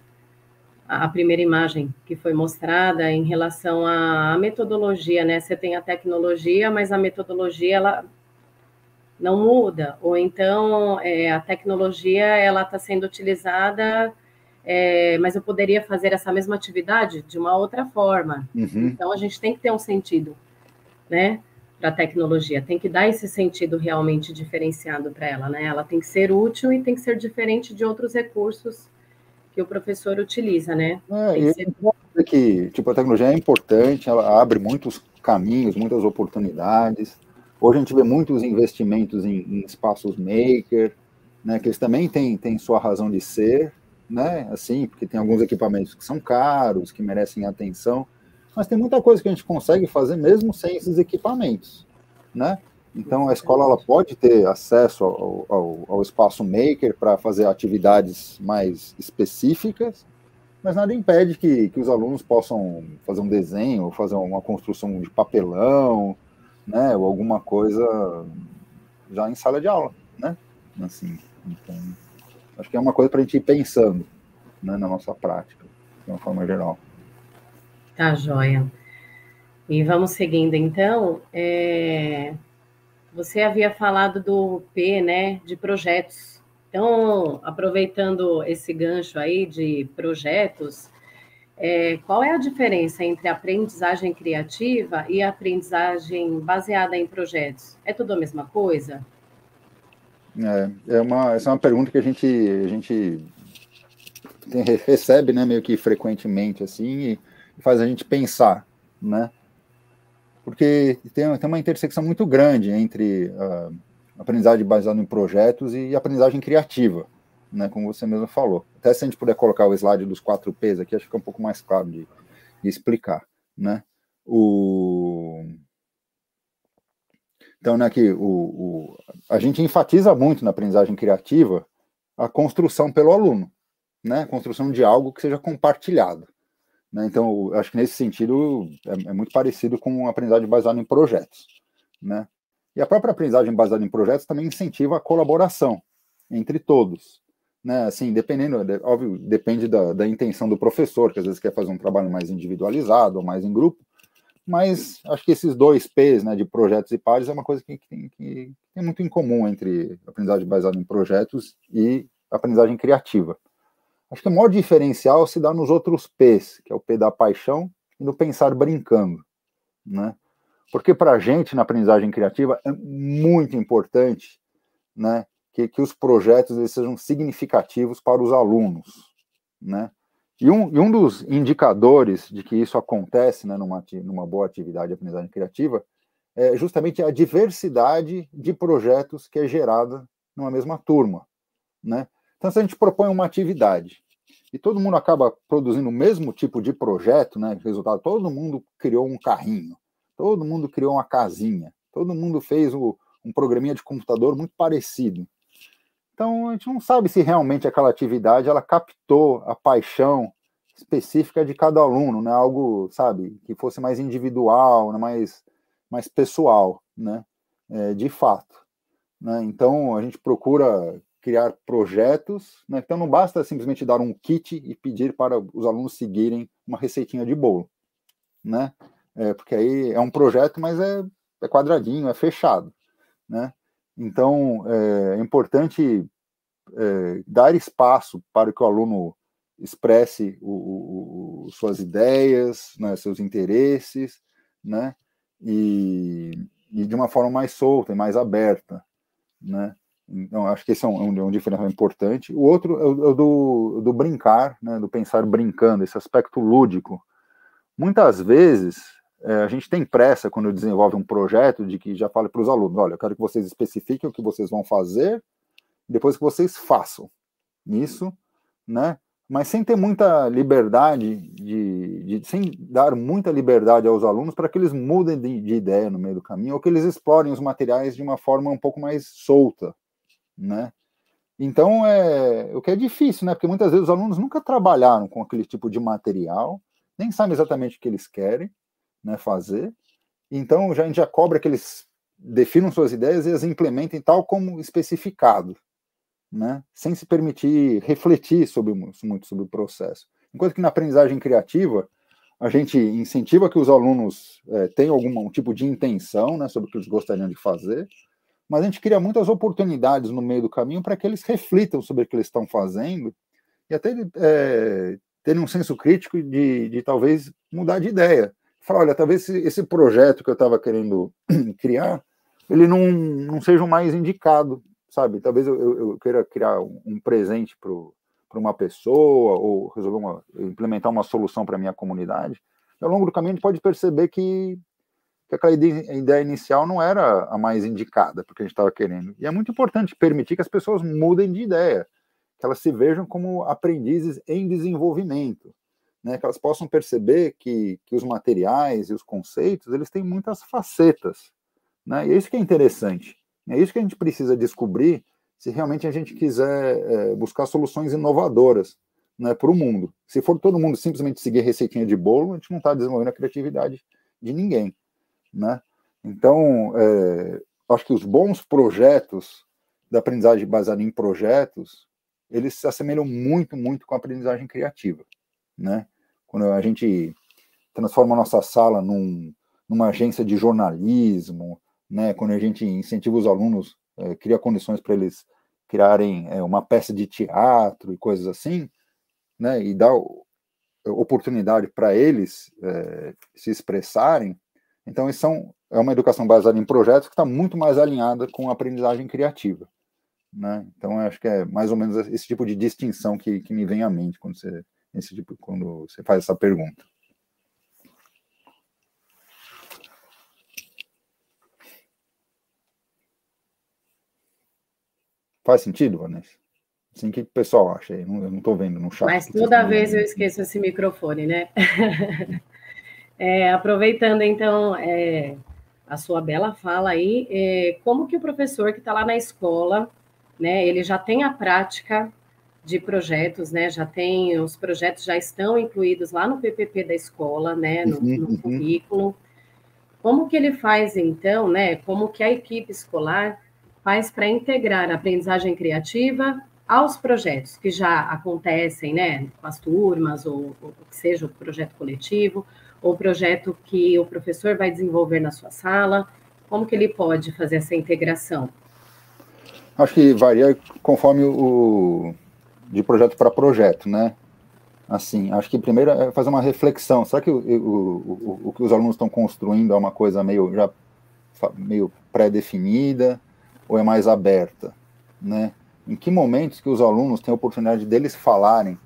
A: a primeira imagem que foi mostrada em relação à metodologia, né? Você tem a tecnologia, mas a metodologia ela não muda, ou então é, a tecnologia ela está sendo utilizada, é, mas eu poderia fazer essa mesma atividade de uma outra forma. Uhum. Então a gente tem que ter um sentido, né? Para a tecnologia, tem que dar esse sentido realmente diferenciado para ela, né? Ela tem que ser útil e tem que ser diferente de outros recursos que o professor utiliza, né?
B: É, ser... que tipo a tecnologia é importante, ela abre muitos caminhos, muitas oportunidades. Hoje a gente vê muitos investimentos em, em espaços maker, né? Que eles também têm, têm sua razão de ser, né? Assim, porque tem alguns equipamentos que são caros, que merecem atenção, mas tem muita coisa que a gente consegue fazer mesmo sem esses equipamentos, né? Então, a escola ela pode ter acesso ao, ao, ao espaço maker para fazer atividades mais específicas, mas nada impede que, que os alunos possam fazer um desenho, fazer uma construção de papelão, né, ou alguma coisa já em sala de aula, né? Assim, então, acho que é uma coisa para a gente ir pensando né, na nossa prática, de uma forma geral.
A: Tá, joia. E vamos seguindo, então. É... Você havia falado do P, né, de projetos. Então, aproveitando esse gancho aí de projetos, é, qual é a diferença entre aprendizagem criativa e aprendizagem baseada em projetos? É tudo a mesma coisa?
B: É, é uma, essa é uma pergunta que a gente, a gente tem, recebe, né, meio que frequentemente, assim, e faz a gente pensar, né? Porque tem, tem uma intersecção muito grande entre uh, aprendizagem baseada em projetos e aprendizagem criativa, né, como você mesmo falou. Até se a gente puder colocar o slide dos quatro P's aqui, acho que fica um pouco mais claro de, de explicar, né. O... Então, né, que o, o, a gente enfatiza muito na aprendizagem criativa a construção pelo aluno, né, a construção de algo que seja compartilhado. Né? Então, acho que nesse sentido é, é, muito parecido com a aprendizagem baseada em projetos. Né? E a própria aprendizagem baseada em projetos também incentiva a colaboração entre todos. Né? Assim, dependendo, óbvio, depende da, da intenção do professor, que às vezes quer fazer um trabalho mais individualizado ou mais em grupo, mas acho que esses dois P's, né, de projetos e pares, é uma coisa que, tem, que tem muito em comum entre aprendizagem baseada em projetos e aprendizagem criativa. Acho que o maior diferencial se dá nos outros P's, que é o P da paixão e no pensar brincando, né? Porque para a gente, na aprendizagem criativa, é muito importante né, que, que os projetos eles sejam significativos para os alunos. Né? E, um, e um dos indicadores de que isso acontece né, numa, numa boa atividade de aprendizagem criativa é justamente a diversidade de projetos que é gerada numa mesma turma. Né? Então, se a gente propõe uma atividade e todo mundo acaba produzindo o mesmo tipo de projeto, né? Resultado, todo mundo criou um carrinho, todo mundo criou uma casinha, todo mundo fez o, um programinha de computador muito parecido. Então, a gente não sabe se realmente aquela atividade ela captou a paixão específica de cada aluno, né? Algo, sabe, que fosse mais individual, né? mais, mais pessoal, né? É, de fato. Né? Então, a gente procura criar projetos, né? então não basta simplesmente dar um kit e pedir para os alunos seguirem uma receitinha de bolo, né? É, porque aí é um projeto, mas é, é quadradinho, é fechado, né? Então é, é importante é, dar espaço para que o aluno expresse o, o, suas ideias, né, seus interesses, né? E, e de uma forma mais solta e mais aberta, né? Então, acho que esse é um, um, um diferencial importante. O outro é o, é do, do, brincar, né, do pensar brincando, esse aspecto lúdico. Muitas vezes, é, a gente tem pressa quando desenvolve um projeto de que já fale para os alunos: olha, eu quero que vocês especifiquem o que vocês vão fazer, depois que vocês façam isso, né? Mas sem ter muita liberdade, de, de sem dar muita liberdade aos alunos para que eles mudem de, de ideia no meio do caminho, ou que eles explorem os materiais de uma forma um pouco mais solta, né? Então, é, o que é difícil, né? Porque muitas vezes os alunos nunca trabalharam com aquele tipo de material, nem sabem exatamente o que eles querem né, fazer. Então, já, a gente já cobra que eles definam suas ideias e as implementem tal como especificado, né? Sem se permitir refletir sobre muito sobre o processo. Enquanto que na aprendizagem criativa, a gente incentiva que os alunos é, tenham algum tipo de intenção né, sobre o que eles gostariam de fazer, mas a gente cria muitas oportunidades no meio do caminho para que eles reflitam sobre o que eles estão fazendo e até é, terem um senso crítico de, de talvez mudar de ideia. Falar, olha, talvez esse, esse projeto que eu estava querendo <clears throat> criar, ele não, não seja o mais indicado, sabe? Talvez eu, eu, queira criar um, um presente para uma pessoa ou resolver uma, implementar uma solução para minha comunidade. Ao longo do caminho a gente pode perceber que que aquela ideia, inicial não era a mais indicada porque a gente estava querendo. E é muito importante permitir que as pessoas mudem de ideia, que elas se vejam como aprendizes em desenvolvimento, né? que elas possam perceber que, que os materiais e os conceitos eles têm muitas facetas. Né? E é isso que é interessante. É isso que a gente precisa descobrir se realmente a gente quiser é, buscar soluções inovadoras né, para o mundo. Se for todo mundo simplesmente seguir receitinha de bolo, a gente não está desenvolvendo a criatividade de ninguém né? Então, é, acho que os bons projetos da aprendizagem baseada em projetos, eles se assemelham muito, muito com a aprendizagem criativa, né? Quando a gente transforma a nossa sala num, numa agência de jornalismo, né? Quando a gente incentiva os alunos, é, cria condições para eles criarem é, uma peça de teatro e coisas assim, né? E dá oportunidade para eles é, se expressarem, então, isso são, é uma educação baseada em projetos que está muito mais alinhada com a aprendizagem criativa. Né? Então, acho que é mais ou menos esse tipo de distinção que, que me vem à mente quando você, esse tipo, quando você faz essa pergunta. Faz sentido, Vanessa? Assim que o pessoal acha, eu não estou vendo no chat.
A: Mas toda vez eu esqueço esse microfone, né? <laughs> É, aproveitando, então, é, a sua bela fala aí, é, como que o professor que está lá na escola, né, ele já tem a prática de projetos, né, já tem, os projetos já estão incluídos lá no PPP da escola, né, no, uhum, no uhum. currículo. Como que ele faz, então, né, como que a equipe escolar faz para integrar a aprendizagem criativa aos projetos que já acontecem, né, com as turmas, ou, ou que seja o projeto coletivo, ou projeto que o professor vai desenvolver na sua sala? Como que ele pode fazer essa integração?
B: Acho que varia conforme o de projeto para projeto, né? Assim, acho que primeiro é fazer uma reflexão. Será que o, o, o, o que os alunos estão construindo é uma coisa meio já meio pré-definida ou é mais aberta, né? Em que momentos que os alunos têm a oportunidade deles falarem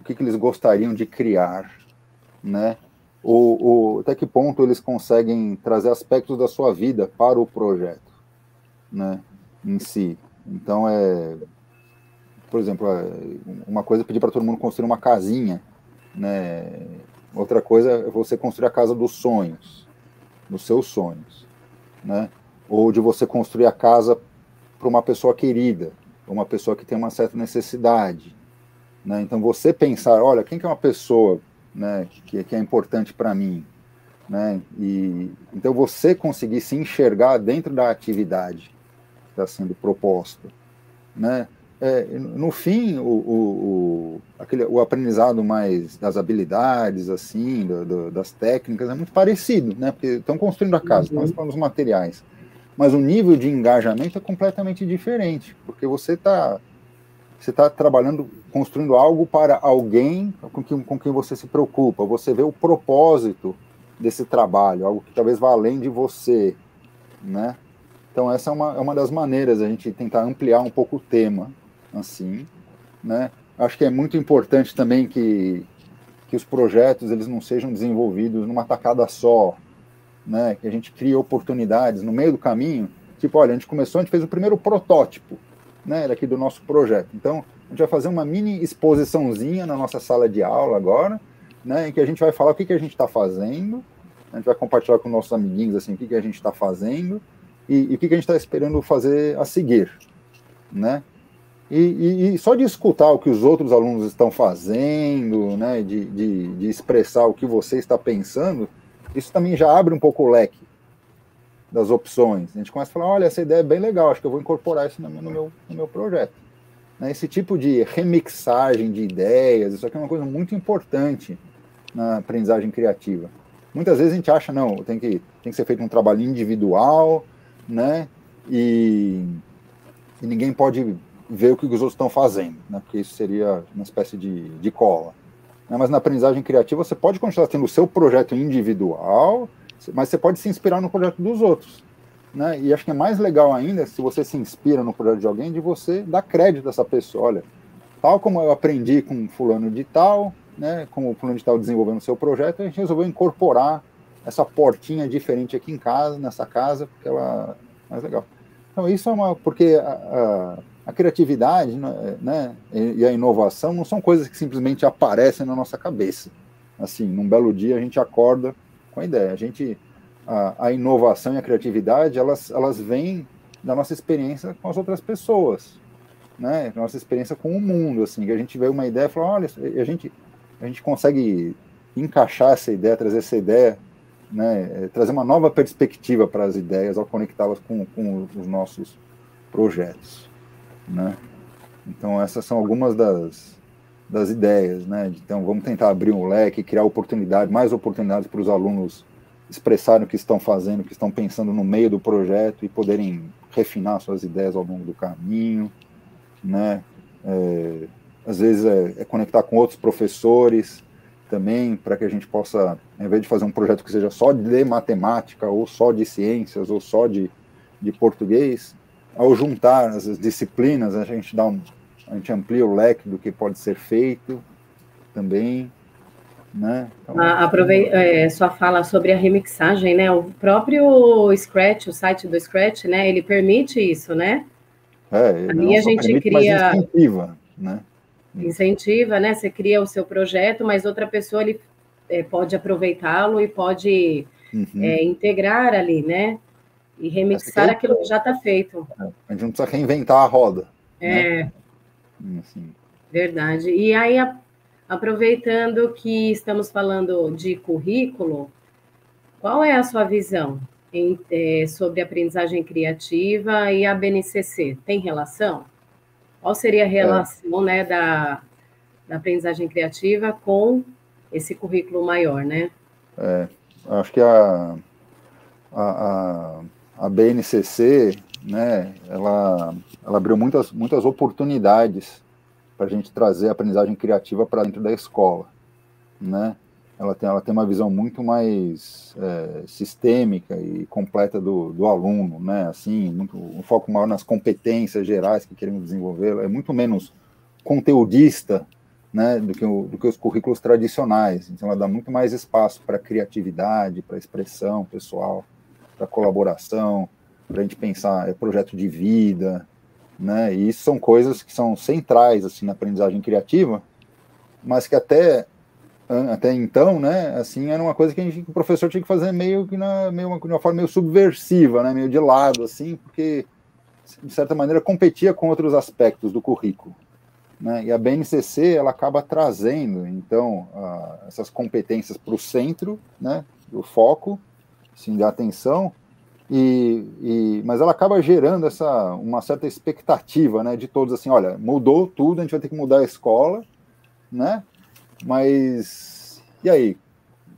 B: o que, que eles gostariam de criar, né? Ou, ou, até que ponto eles conseguem trazer aspectos da sua vida para o projeto, né, em si. Então, é, por exemplo, é, uma coisa é pedir para todo mundo construir uma casinha, né, outra coisa é você construir a casa dos sonhos, dos seus sonhos, né, ou de você construir a casa para uma pessoa querida, uma pessoa que tem uma certa necessidade, né, então você pensar, olha, quem que é uma pessoa né, que, que é importante para mim, né? E então você conseguir se enxergar dentro da atividade que está sendo proposta, né? É, no fim, o, o, o, aquele, o aprendizado mais das habilidades, assim, do, do, das técnicas, é muito parecido, né? Porque estão construindo a casa, uhum. estão os materiais. Mas o nível de engajamento é completamente diferente, porque você está você está trabalhando, construindo algo para alguém com quem, com quem você se preocupa. Você vê o propósito desse trabalho, algo que talvez vá além de você, né? Então essa é uma, é uma das maneiras a gente tentar ampliar um pouco o tema, assim, né? Acho que é muito importante também que, que os projetos eles não sejam desenvolvidos numa tacada só, né? Que a gente crie oportunidades no meio do caminho. Tipo, olha, a gente começou, a gente fez o primeiro protótipo, né? Daqui do nosso projeto. Então a gente vai fazer uma mini exposiçãozinha na nossa sala de aula agora, né? Em que a gente vai falar o que, que a gente está fazendo, a gente vai compartilhar com nossos amiguinhos assim o que, que a gente está fazendo e, e, o que, que a gente está esperando fazer a seguir, né? E, e, e, só de escutar o que os outros alunos estão fazendo, né, de, de, de, expressar o que você está pensando, isso também já abre um pouco o leque das opções. A gente começa a falar, olha, essa ideia é bem legal, acho que eu vou incorporar isso no meu, no meu projeto. Né, esse tipo de remixagem de ideias, isso aqui é uma coisa muito importante na aprendizagem criativa. Muitas vezes a gente acha, não, tem que, tem que ser feito um trabalho individual, né, e, e ninguém pode ver o que os outros estão fazendo, né? porque isso seria uma espécie de, de cola. Né? Mas na aprendizagem criativa você pode continuar tendo o seu projeto individual, mas você pode se inspirar no projeto dos outros. Né? E acho que é mais legal ainda se você se inspira no projeto de alguém, de você dar crédito a essa pessoa. Olha, tal como eu aprendi com fulano de tal, né, como o fulano de tal desenvolvendo o seu projeto, a gente resolveu incorporar essa portinha diferente aqui em casa, nessa casa, porque ela é mais legal. Então isso é uma... porque a, a a criatividade né, né e a inovação não são coisas que simplesmente aparecem na nossa cabeça. Assim, num belo dia a gente acorda com a ideia. A gente, a, a inovação e a criatividade, elas, elas vêm da nossa experiência com as outras pessoas, né? Nossa experiência com o mundo, assim, que a gente vê uma ideia e fala, olha, a gente, a gente consegue encaixar essa ideia, trazer essa ideia, né? Trazer uma nova perspectiva para as ideias ao conectá-las com, com os nossos projetos né? Então essas são algumas das, das ideias, né? Então vamos tentar abrir um leque, criar oportunidade, mais oportunidades para os alunos expressarem o que estão fazendo, o que estão pensando no meio do projeto e poderem refinar suas ideias ao longo do caminho, né? É, às vezes é, é, conectar com outros professores também, para que a gente possa, ao invés de fazer um projeto que seja só de matemática, ou só de ciências, ou só de, de português, ao juntar as disciplinas, a gente dá um, a gente amplia o leque do que pode ser feito também, né?
A: Então, Aprovei é, sua fala sobre a remixagem, né? O próprio Scratch, o site do Scratch, né? Ele permite isso, né?
B: É, Ali a gente permite, cria incentiva, né?
A: Incentiva, né? Você cria o seu projeto, mas outra pessoa ele é, pode aproveitá-lo e pode uhum. é, integrar ali, né? e remixar aquilo que já está feito.
B: A gente não precisa reinventar a roda.
A: É. Né? Assim. Verdade. E aí, a, aproveitando que estamos falando de currículo, qual é a sua visão em, é, sobre aprendizagem criativa e a BNCC? Tem relação? Qual seria a relação é. né, da, da aprendizagem criativa com esse currículo maior, né?
B: É, acho que a, a, a BNCC, né, ela, ela abriu muitas, muitas oportunidades para a gente trazer a aprendizagem criativa para dentro da escola, né? Ela tem, ela tem uma visão muito mais é, sistêmica e completa do, do aluno, né? Assim, muito, um foco maior nas competências gerais que queremos desenvolver, é muito menos conteudista, né, do que, o, do que os currículos tradicionais. Então, ela dá muito mais espaço para criatividade, para expressão pessoal para colaboração, para a gente pensar é projeto de vida, né? E isso são coisas que são centrais assim na aprendizagem criativa, mas que até até então, né, assim, era uma coisa que, gente, o professor tinha que fazer meio que na, meio, de uma forma meio subversiva, né, meio de lado, assim, porque, de certa maneira, competia com outros aspectos do currículo. Né, e a BNCC, ela acaba trazendo, então, a, essas competências para o centro, né, o foco, assim, de atenção, e, e, mas ela acaba gerando essa uma certa expectativa, né, de todos assim, olha, mudou tudo, a gente vai ter que mudar a escola, né? Mas e aí?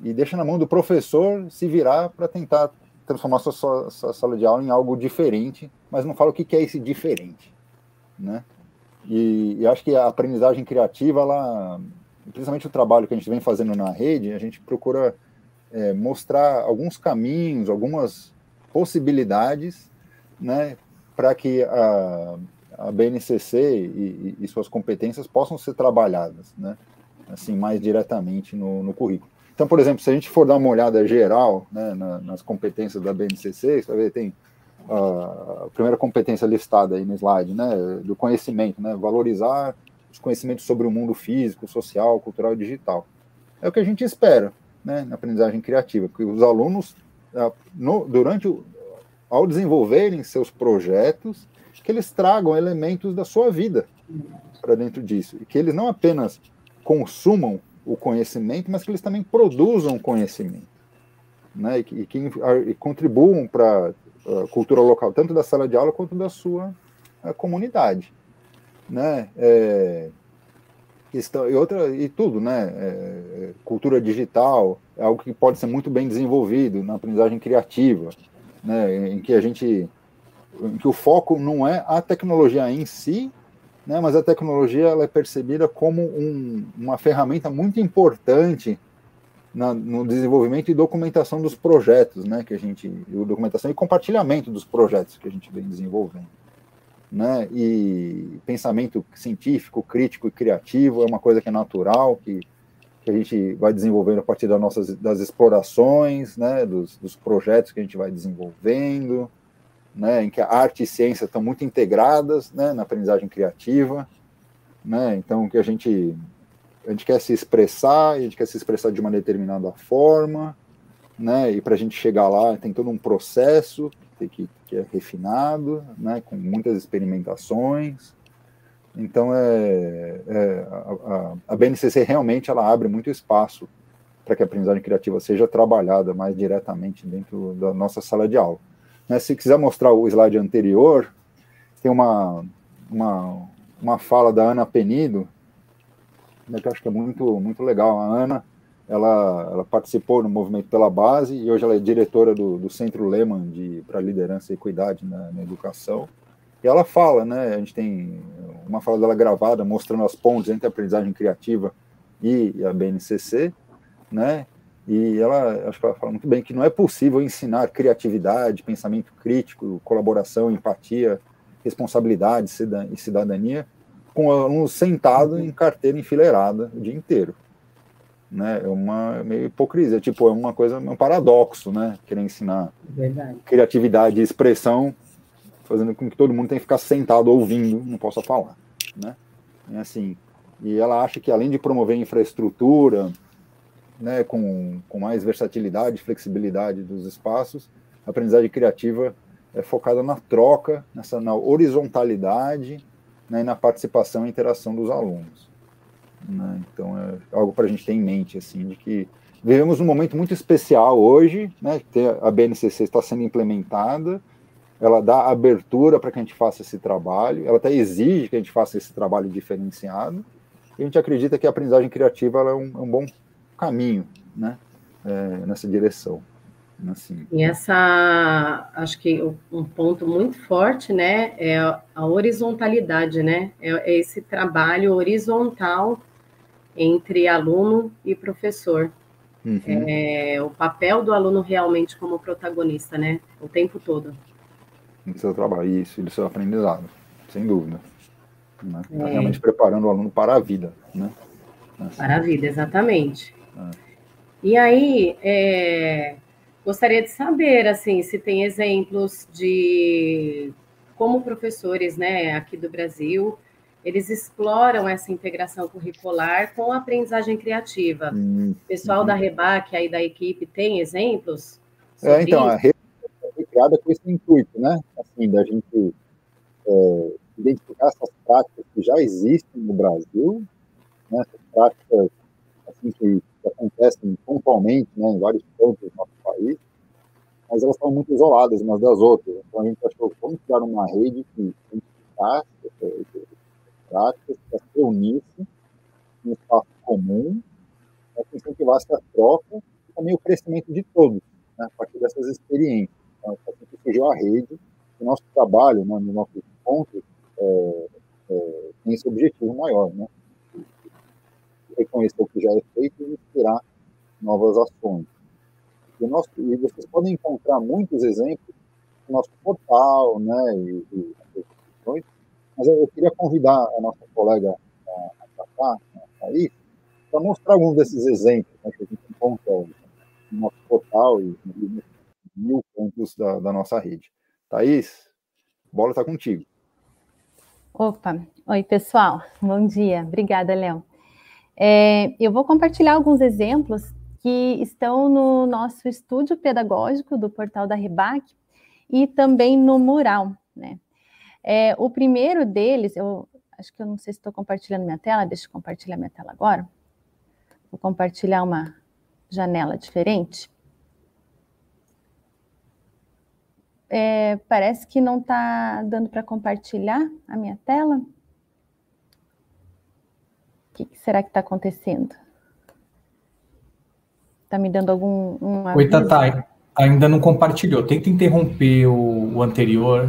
B: E deixa na mão do professor se virar para tentar transformar sua, sua, sua, sala de aula em algo diferente, mas não fala o que, é esse diferente, né? E, e acho que a aprendizagem criativa, ela, principalmente o trabalho que a gente vem fazendo na rede, a gente procura é, mostrar alguns caminhos, algumas possibilidades né, para que a, a BNCC e, e, suas competências possam ser trabalhadas, né, assim, mais diretamente no, no, currículo. Então, por exemplo, se a gente for dar uma olhada geral né, na, nas competências da BNCC, você vai ver tem a primeira competência listada aí no slide, né, do conhecimento, né, valorizar os conhecimentos sobre o mundo físico, social, cultural e digital. É o que a gente espera, né, na aprendizagem criativa, porque os alunos, no, durante o, ao desenvolverem seus projetos, que eles tragam elementos da sua vida para dentro disso. E que eles não apenas consumam o conhecimento, mas que eles também produzam conhecimento. Né? E que, e que e contribuam para a cultura local, tanto da sala de aula quanto da sua comunidade. Né? É, questão, e outra e tudo, né? É, cultura digital é algo que pode ser muito bem desenvolvido na aprendizagem criativa né, em que a gente, em que o foco não é a tecnologia em si, né, mas a tecnologia ela é percebida como um, uma ferramenta muito importante na, no desenvolvimento e documentação dos projetos, né, que a gente, documentação e compartilhamento dos projetos que a gente vem desenvolvendo, né, e pensamento científico, crítico e criativo é uma coisa que é natural, que que a gente vai desenvolvendo a partir das nossas das explorações, né, dos, dos projetos que a gente vai desenvolvendo, né, em que a arte e ciência estão muito integradas, né, na aprendizagem criativa, né, então que a gente a gente quer se expressar, a gente quer se expressar de uma determinada forma, né, e para a gente chegar lá tem todo um processo que, que é refinado, né, com muitas experimentações, então, é, é a, a, BNCC realmente ela abre muito espaço para que a aprendizagem criativa seja trabalhada mais diretamente dentro da nossa sala de aula. Né, se quiser mostrar o slide anterior, tem uma, uma, uma fala da Ana Penido, né, que eu acho que é muito, muito legal. A Ana ela, ela participou no movimento pela base e hoje ela é diretora do, do Centro Lehman para Liderança e Equidade na, na Educação. E ela fala, né? A gente tem uma fala dela gravada mostrando as pontes entre a aprendizagem criativa e a BNCC, né? E ela, acho que ela fala muito bem que não é possível ensinar criatividade, pensamento crítico, colaboração, empatia, responsabilidade e cidadania com alunos sentados em carteira enfileirada o dia inteiro. Né? É uma meio hipocrisia, tipo, é uma coisa, é um paradoxo, né? Querer ensinar Verdade. criatividade e expressão fazendo com que todo mundo tenha que ficar sentado ouvindo, não possa falar, né? É assim. E ela acha que além de promover infraestrutura, né, com, com mais versatilidade, flexibilidade dos espaços, a aprendizagem criativa é focada na troca, nessa na horizontalidade, né, e na participação e interação dos alunos. Né? Então é algo para a gente ter em mente assim, de que vivemos um momento muito especial hoje, né, a BNCC está sendo implementada ela dá abertura para que a gente faça esse trabalho, ela até exige que a gente faça esse trabalho diferenciado, e a gente acredita que a aprendizagem criativa é um, é um bom caminho né, é, nessa direção. Assim.
A: E essa, acho que um ponto muito forte, né, é a horizontalidade, né, é, é esse trabalho horizontal entre aluno e professor. Uhum. É, o papel do aluno realmente como protagonista, né, o tempo todo
B: do seu trabalho, isso, do seu aprendizado, sem dúvida. Né? Tá é. realmente preparando o aluno para a vida, né?
A: Assim. Para a vida, exatamente. É. E aí, é, gostaria de saber, assim, se tem exemplos de como professores, né, aqui do Brasil, eles exploram essa integração curricular com a aprendizagem criativa. Hum, pessoal uhum. da Rebac, aí da equipe, tem exemplos?
B: É, então, a criada com esse intuito, né? Assim, da gente é, identificar essas práticas que já existem no Brasil, né? Essas práticas assim, que, que acontecem pontualmente, né? Em vários pontos do nosso país, mas elas estão muito isoladas umas das outras. Então a gente achou vamos criar uma rede que identificasse práticas, que as reunisse em um espaço comum, para que incentivasse a troca e também o crescimento de todos, né? A partir dessas experiências. Então, assim que surgiu a rede. O nosso trabalho, né, no nosso encontro, é, é, tem esse objetivo maior, né? Reconhecer o que já é feito e inspirar novas ações. E, nós, e vocês podem encontrar muitos exemplos nosso portal, né? E, e, mas eu, queria convidar a nossa colega a aí, para mostrar alguns desses exemplos né, que a gente encontra no nosso portal e em mil pontos da, da nossa rede. Thaís, a bola está contigo.
D: Opa, oi pessoal, bom dia, obrigada, Léo. É, eu vou compartilhar alguns exemplos que estão no nosso estúdio pedagógico do portal da Rebac e também no mural, né? É, o primeiro deles, eu acho que eu não sei se estou compartilhando minha tela, deixa eu compartilhar minha tela agora. Vou compartilhar uma janela diferente. É, parece que não está dando para compartilhar a minha tela. O que, que será que está acontecendo? Está me dando algum. Um
F: Oi, Tatá, ainda não compartilhou. Tenta interromper o, o anterior.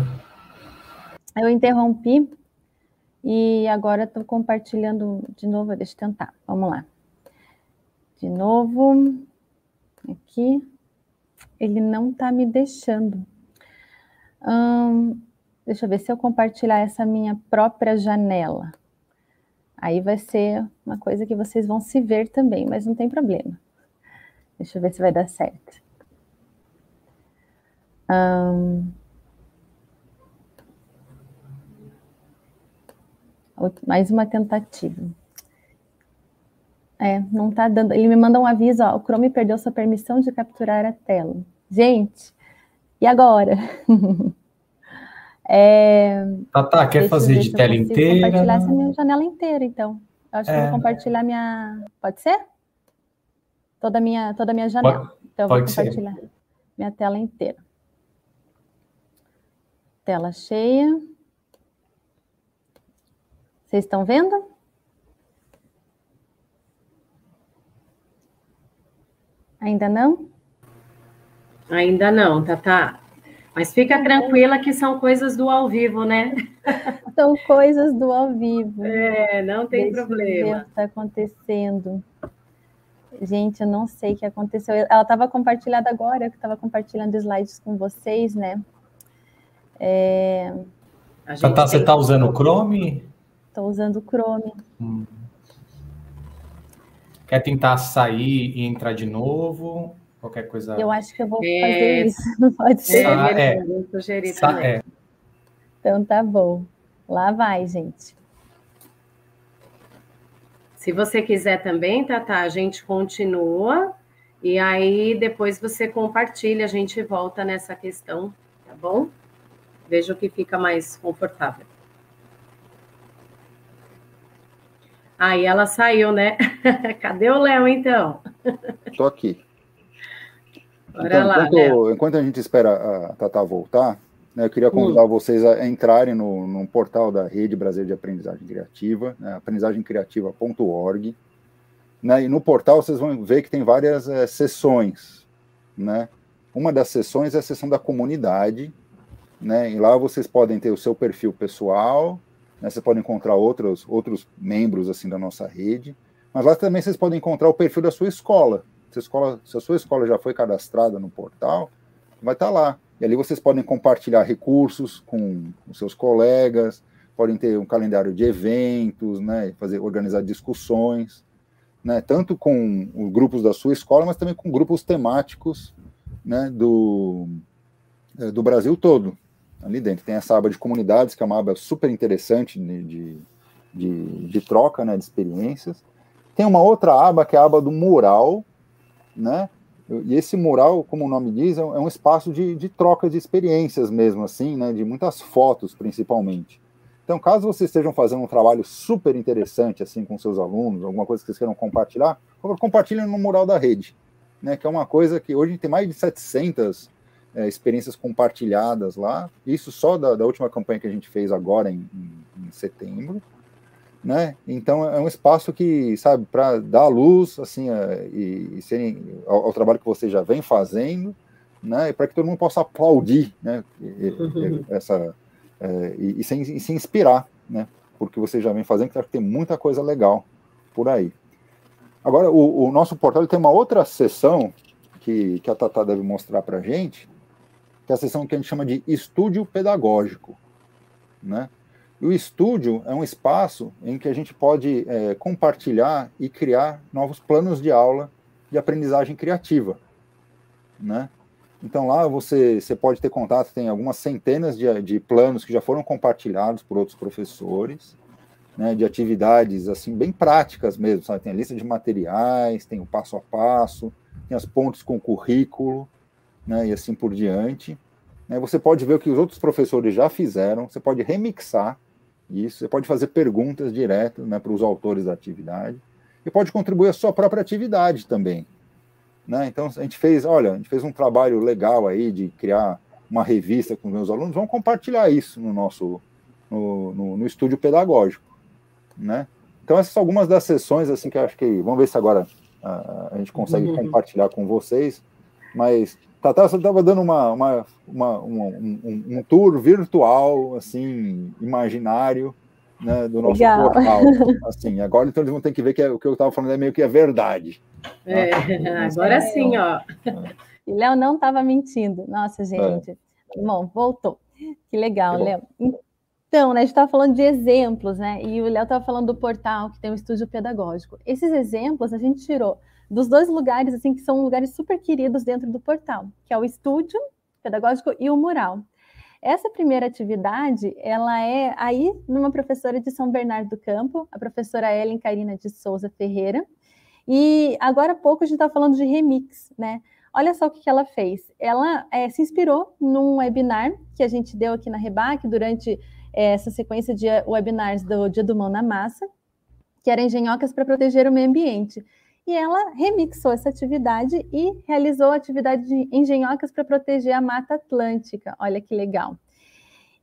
D: Eu interrompi e agora estou compartilhando de novo. Deixa eu tentar. Vamos lá. De novo. Aqui. Ele não está me deixando. Hum, deixa eu ver se eu compartilhar essa minha própria janela. Aí vai ser uma coisa que vocês vão se ver também, mas não tem problema. Deixa eu ver se vai dar certo. Mais uma tentativa. É, não tá dando. Ele me manda um aviso, ó, o Chrome perdeu sua permissão de capturar a tela. Gente, e agora? <laughs>
F: é, tá, tá, quer fazer de tela inteira?
D: compartilhar essa minha janela inteira, então. Eu acho é. que vou compartilhar minha. Pode ser? Toda a minha, toda a minha janela. Pode, então, eu vou compartilhar ser. minha tela inteira. Tela cheia. Vocês estão vendo? Ainda não?
A: Ainda não, Tata. Mas fica tranquila que são coisas do ao vivo, né? <laughs>
D: São coisas do ao vivo.
A: É, não tem Deixa problema.
D: O que está acontecendo? Gente, eu não sei o que aconteceu. Ela estava compartilhada agora, eu estava compartilhando slides com vocês, né?
F: É... Tata, você está usando o Chrome?
D: Estou usando o Chrome. Hum.
F: Quer tentar sair e entrar de novo? qualquer coisa.
D: Eu acho que eu vou é... fazer isso, <laughs> não pode ser. Ah,
A: é. Sugerir também. É.
D: Então tá bom. Lá vai, gente.
A: Se você quiser também, Tata, a gente continua e aí depois você compartilha, a gente volta nessa questão, tá bom? Veja o que fica mais confortável. Aí ela saiu, né? <laughs> Cadê o Léo, então?
B: Estou aqui. Então, lá, enquanto, enquanto, a gente espera a Tata voltar, né, eu queria convidar hum. vocês a entrarem no, no, portal da Rede Brasileira de Aprendizagem Criativa, né, aprendizagemcriativa.org. Né, e no portal vocês vão ver que tem várias é, sessões. Né? Uma das sessões é a sessão da comunidade, né, e lá vocês podem ter o seu perfil pessoal, né, você pode encontrar outros, outros membros assim da nossa rede, mas lá também vocês podem encontrar o perfil da sua escola, se a, escola, se a sua escola já foi cadastrada no portal, vai estar tá lá. E ali vocês podem compartilhar recursos com os seus colegas, podem ter um calendário de eventos, né, fazer organizar discussões, né, tanto com os grupos da sua escola, mas também com grupos temáticos, né, do é, do Brasil todo. Ali dentro tem essa aba de comunidades, que é uma aba super interessante de, de, de troca, né, de experiências. Tem uma outra aba que é a aba do mural, né? E esse mural, como o nome diz, é um é espaço de, de troca de experiências mesmo, assim, né? De muitas fotos, principalmente. Então, caso vocês estejam fazendo um trabalho super interessante, assim, com seus alunos, alguma coisa que vocês queiram compartilhar, compartilhem no mural da rede, né? Que é uma coisa que hoje tem mais de 700 é, experiências compartilhadas lá. Isso só da, da, última campanha que a gente fez agora em, em, em setembro né? Então é um espaço que, sabe, para dar luz, assim, é, e, e serem, ao, ao, trabalho que você já vem fazendo, né? Para que todo mundo possa aplaudir, né? E, uhum. essa é, e, se, e, se, inspirar, né? Porque você já vem fazendo, que tem muita coisa legal por aí. Agora, o, o nosso portal tem uma outra sessão que, que a Tata deve mostrar para gente, que é a sessão que a gente chama de estúdio pedagógico, né? E o estúdio é um espaço em que a gente pode é, compartilhar e criar novos planos de aula de aprendizagem criativa, né? Então lá você, você pode ter contato, tem algumas centenas de, de planos que já foram compartilhados por outros professores, né, de atividades assim bem práticas mesmo, sabe? Tem a lista de materiais, tem o passo a passo, tem as pontes com o currículo, né, e assim por diante. Né, você pode ver o que os outros professores já fizeram, você pode remixar isso, você pode fazer perguntas direto né, para os autores da atividade e pode contribuir a sua própria atividade também. Né? Então a gente fez, olha, a gente fez um trabalho legal aí de criar uma revista com os meus alunos, vamos compartilhar isso no nosso no, no, no estúdio pedagógico, né? Então essas são algumas das sessões assim que eu acho que vamos ver se agora a, a gente consegue uhum. compartilhar com vocês, mas Tata, você estava dando uma, uma, uma um, um, um, tour virtual, assim, imaginário, né, do nosso Legal. portal. <laughs> Assim, agora então eles vão ter que ver que é, o que eu estava falando é meio que é verdade.
A: É, <laughs> agora sim, ó.
D: E Léo não estava mentindo. Nossa, gente. É. Bom, voltou. Que legal, Léo. Então, né, a gente estava falando de exemplos, né? E o Léo estava falando do portal que tem um estúdio pedagógico. Esses exemplos a gente tirou dos dois lugares assim que são lugares super queridos dentro do portal, que é o estúdio pedagógico e o mural. Essa primeira atividade, ela é aí numa professora de São Bernardo do Campo, a professora Ellen Carina de Souza Ferreira. E agora há pouco a gente está falando de remix, né? Olha só o que, que ela fez. Ela é, se inspirou num webinar que a gente deu aqui na Rebac durante é, essa sequência de webinars do Dia do Mão na Massa, que era Engenhocas para Proteger o Meio Ambiente e ela remixou essa atividade e realizou a atividade de engenhocas para proteger a Mata Atlântica. Olha que legal.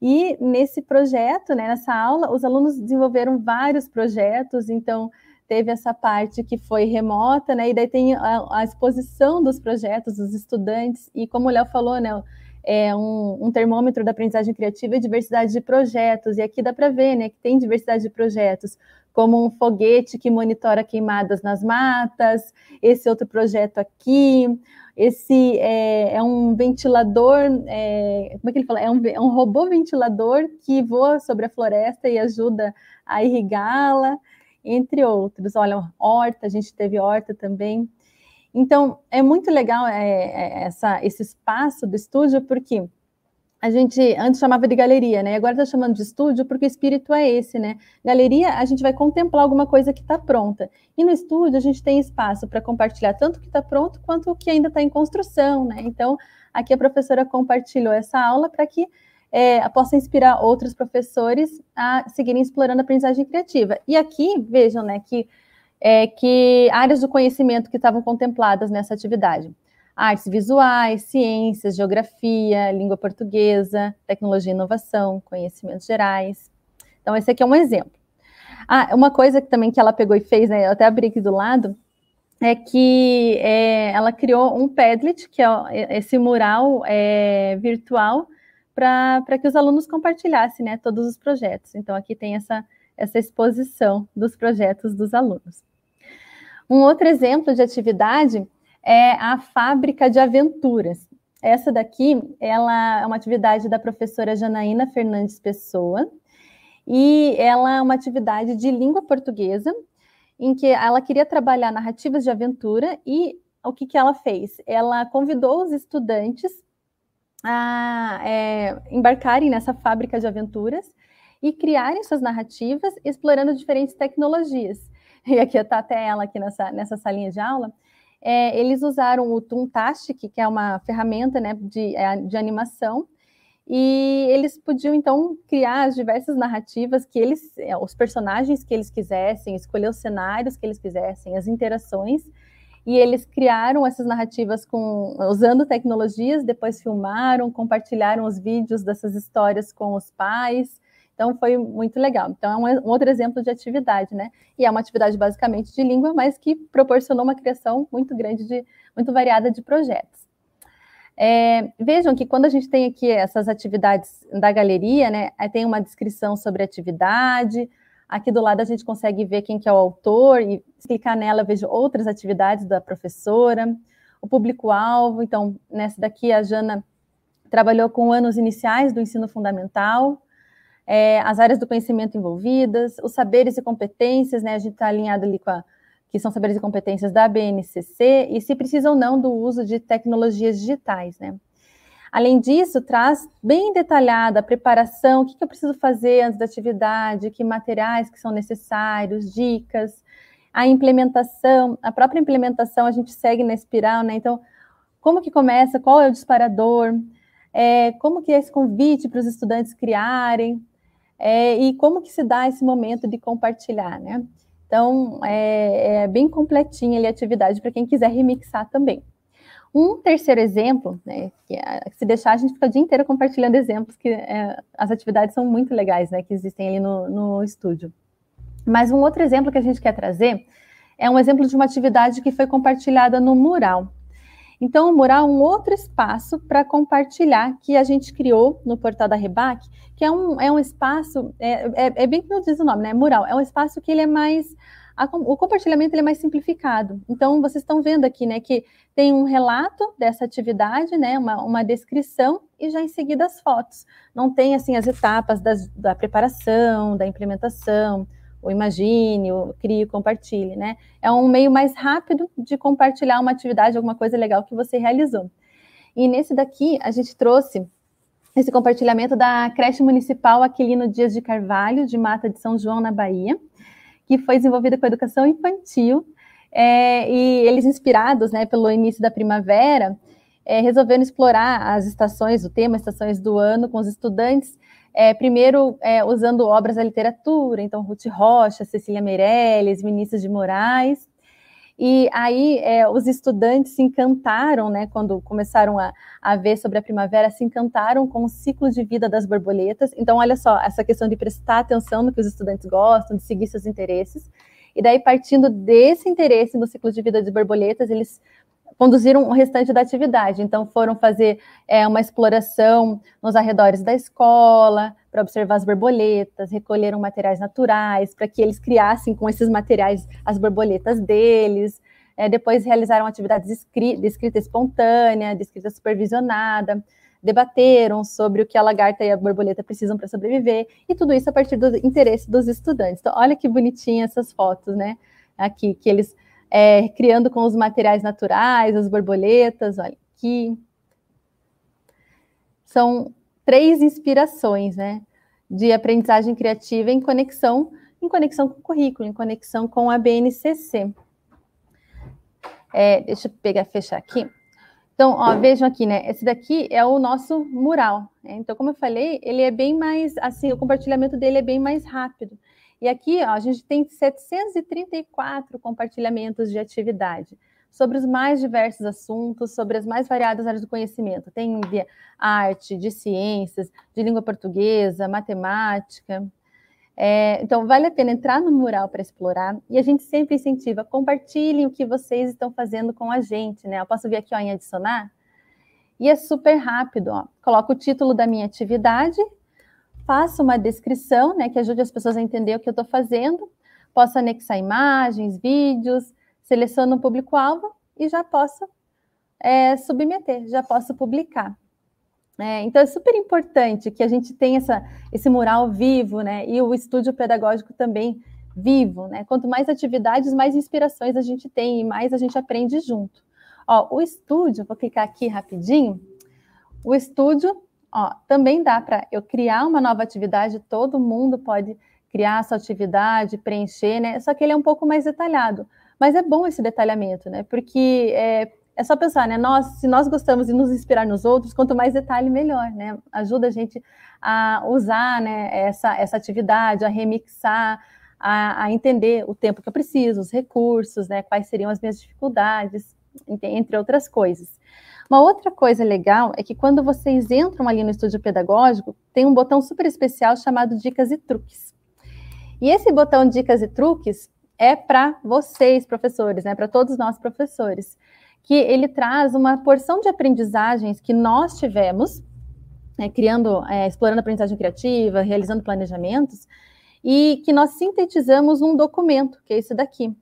D: E nesse projeto, né, nessa aula, os alunos desenvolveram vários projetos, então teve essa parte que foi remota, né, e daí tem a, a exposição dos projetos dos estudantes, e como o Léo falou, né, é um, um, termômetro da aprendizagem criativa e diversidade de projetos, e aqui dá para ver, né, que tem diversidade de projetos, como um foguete que monitora queimadas nas matas, esse outro projeto aqui, esse é, é um ventilador, é, como é que ele fala? É um, é um robô ventilador que voa sobre a floresta e ajuda a irrigá-la, entre outros. Olha, horta, a gente teve horta também. Então, é muito legal é, é essa, esse espaço do estúdio, porque a gente antes chamava de galeria, né? Agora está chamando de estúdio porque o espírito é esse, né? Galeria, a gente vai contemplar alguma coisa que está pronta. E no estúdio a gente tem espaço para compartilhar tanto o que está pronto quanto o que ainda está em construção, né? Então, aqui a professora compartilhou essa aula para que é, possa inspirar outros professores a seguirem explorando a aprendizagem criativa. E aqui, vejam, né, que, é, que áreas do conhecimento que estavam contempladas nessa atividade artes visuais, ciências, geografia, língua portuguesa, tecnologia e inovação, conhecimentos gerais. Então, esse aqui é um exemplo. Ah, uma coisa que também que ela pegou e fez, né, eu até abri aqui do lado, é que é, ela criou um Padlet, que é esse mural é, virtual, para que os alunos compartilhassem né, todos os projetos. Então, aqui tem essa, essa exposição dos projetos dos alunos. Um outro exemplo de atividade é a Fábrica de Aventuras. Essa daqui, ela é uma atividade da professora Janaína Fernandes Pessoa, e ela é uma atividade de língua portuguesa, em que ela queria trabalhar narrativas de aventura, e o que, que ela fez? Ela convidou os estudantes a é, embarcarem nessa fábrica de aventuras e criarem suas narrativas explorando diferentes tecnologias. E aqui está até ela aqui nessa, nessa salinha de aula é, eles usaram o Toontastic, que é uma ferramenta né, de, é, de animação, e eles podiam então criar as diversas narrativas que eles, é, os personagens que eles quisessem, escolher os cenários que eles quisessem, as interações, e eles criaram essas narrativas com usando tecnologias, depois filmaram, compartilharam os vídeos dessas histórias com os pais, então, foi muito legal. Então, é um, outro exemplo de atividade, né? E é uma atividade basicamente de língua, mas que proporcionou uma criação muito grande, de, muito variada de projetos. É, vejam que quando a gente tem aqui essas atividades da galeria, né? Tem uma descrição sobre a atividade. Aqui do lado a gente consegue ver quem que é o autor e se clicar nela, vejo outras atividades da professora. O público-alvo, então, nessa daqui a Jana trabalhou com anos iniciais do ensino fundamental, é, as áreas do conhecimento envolvidas, os saberes e competências, né? A gente está alinhado ali com a que são saberes e competências da BNCC, e se precisa ou não do uso de tecnologias digitais, né? Além disso, traz bem detalhada a preparação, o que, que eu preciso fazer antes da atividade, que materiais que são necessários, dicas, a implementação, a própria implementação a gente segue na espiral, né? Então, como que começa, qual é o disparador, é, como que é esse convite para os estudantes criarem, é, e como que se dá esse momento de compartilhar, né? Então, é, é bem completinha ali a atividade para quem quiser remixar também. Um terceiro exemplo, né, que é, se deixar, a gente fica o dia inteiro compartilhando exemplos, que é, as atividades são muito legais, né, que existem ali no, no estúdio. Mas um outro exemplo que a gente quer trazer é um exemplo de uma atividade que foi compartilhada no mural. Então, o mural é um outro espaço para compartilhar que a gente criou no portal da Rebac, que é um, é um espaço, é, é, é bem como diz o nome, né? Mural, é um espaço que ele é mais a, o compartilhamento ele é mais simplificado. Então, vocês estão vendo aqui, né, que tem um relato dessa atividade, né, uma, uma descrição e já em seguida as fotos. Não tem, assim, as etapas das, da preparação, da implementação, o imagine, o crie, compartilhe, né? É um meio mais rápido de compartilhar uma atividade, alguma coisa legal que você realizou. E nesse daqui, a gente trouxe esse compartilhamento da creche municipal Aquilino Dias de Carvalho, de Mata de São João, na Bahia que foi desenvolvida com educação infantil, é, e eles inspirados né, pelo início da primavera, é, resolveram explorar as estações, o tema estações do ano com os estudantes, é, primeiro é, usando obras da literatura, então Ruth Rocha, Cecília Meirelles, Vinícius de Moraes, e aí é, os estudantes se encantaram, né, quando começaram a, a ver sobre a primavera, se encantaram com o ciclo de vida das borboletas. Então, olha só, essa questão de prestar atenção no que os estudantes gostam, de seguir seus interesses. E daí, partindo desse interesse no ciclo de vida de borboletas, eles conduziram o restante da atividade. Então, foram fazer é, uma exploração nos arredores da escola, para observar as borboletas, recolheram materiais naturais, para que eles criassem com esses materiais as borboletas deles. É, depois realizaram atividades de escrita espontânea, de escrita supervisionada, debateram sobre o que a lagarta e a borboleta precisam para sobreviver, e tudo isso a partir do interesse dos estudantes. Então, olha que bonitinha essas fotos, né? Aqui, que eles é, criando com os materiais naturais, as borboletas, olha aqui. São três inspirações, né? De aprendizagem criativa em conexão, em conexão com o currículo, em conexão com a BNCC. É, deixa eu pegar, fechar aqui. Então, ó, vejam aqui, né? Esse daqui é o nosso mural. Né? Então, como eu falei, ele é bem mais, assim, o compartilhamento dele é bem mais rápido. E aqui ó, a gente tem 734 compartilhamentos de atividade sobre os mais diversos assuntos, sobre as mais variadas áreas do conhecimento. Tem de arte, de ciências, de língua portuguesa, matemática. É, então, vale a pena entrar no mural para explorar e a gente sempre incentiva, compartilhem o que vocês estão fazendo com a gente, né? Eu posso vir aqui ó, em adicionar e é super rápido, ó. Coloco o título da minha atividade faço uma descrição, né, que ajude as pessoas a entender o que eu estou fazendo, posso anexar imagens, vídeos, seleciono o público-alvo e já posso é, submeter, já posso publicar. É, então é super importante que a gente tenha essa, esse mural vivo, né, e o estúdio pedagógico também vivo, né? Quanto mais atividades, mais inspirações a gente tem e mais a gente aprende junto. Ó, o estúdio, vou clicar aqui rapidinho. O estúdio Ó, também dá para eu criar uma nova atividade, todo mundo pode criar essa atividade, preencher, né? Só que ele é um pouco mais detalhado. Mas é bom esse detalhamento, né? Porque é, é só pensar, né? Nós, se nós gostamos de nos inspirar nos outros, quanto mais detalhe, melhor, né? Ajuda a gente a usar né, essa, essa atividade, a remixar, a, a entender o tempo que eu preciso, os recursos, né? Quais seriam as minhas dificuldades, entre outras coisas. Uma outra coisa legal é que quando vocês entram ali no estúdio pedagógico, tem um botão super especial chamado Dicas e Truques. E esse botão Dicas e Truques é para vocês, professores, né? Para todos nós, professores, que ele traz uma porção de aprendizagens que nós tivemos, né, criando, é, explorando aprendizagem criativa, realizando planejamentos, e que nós sintetizamos num documento, que é esse daqui.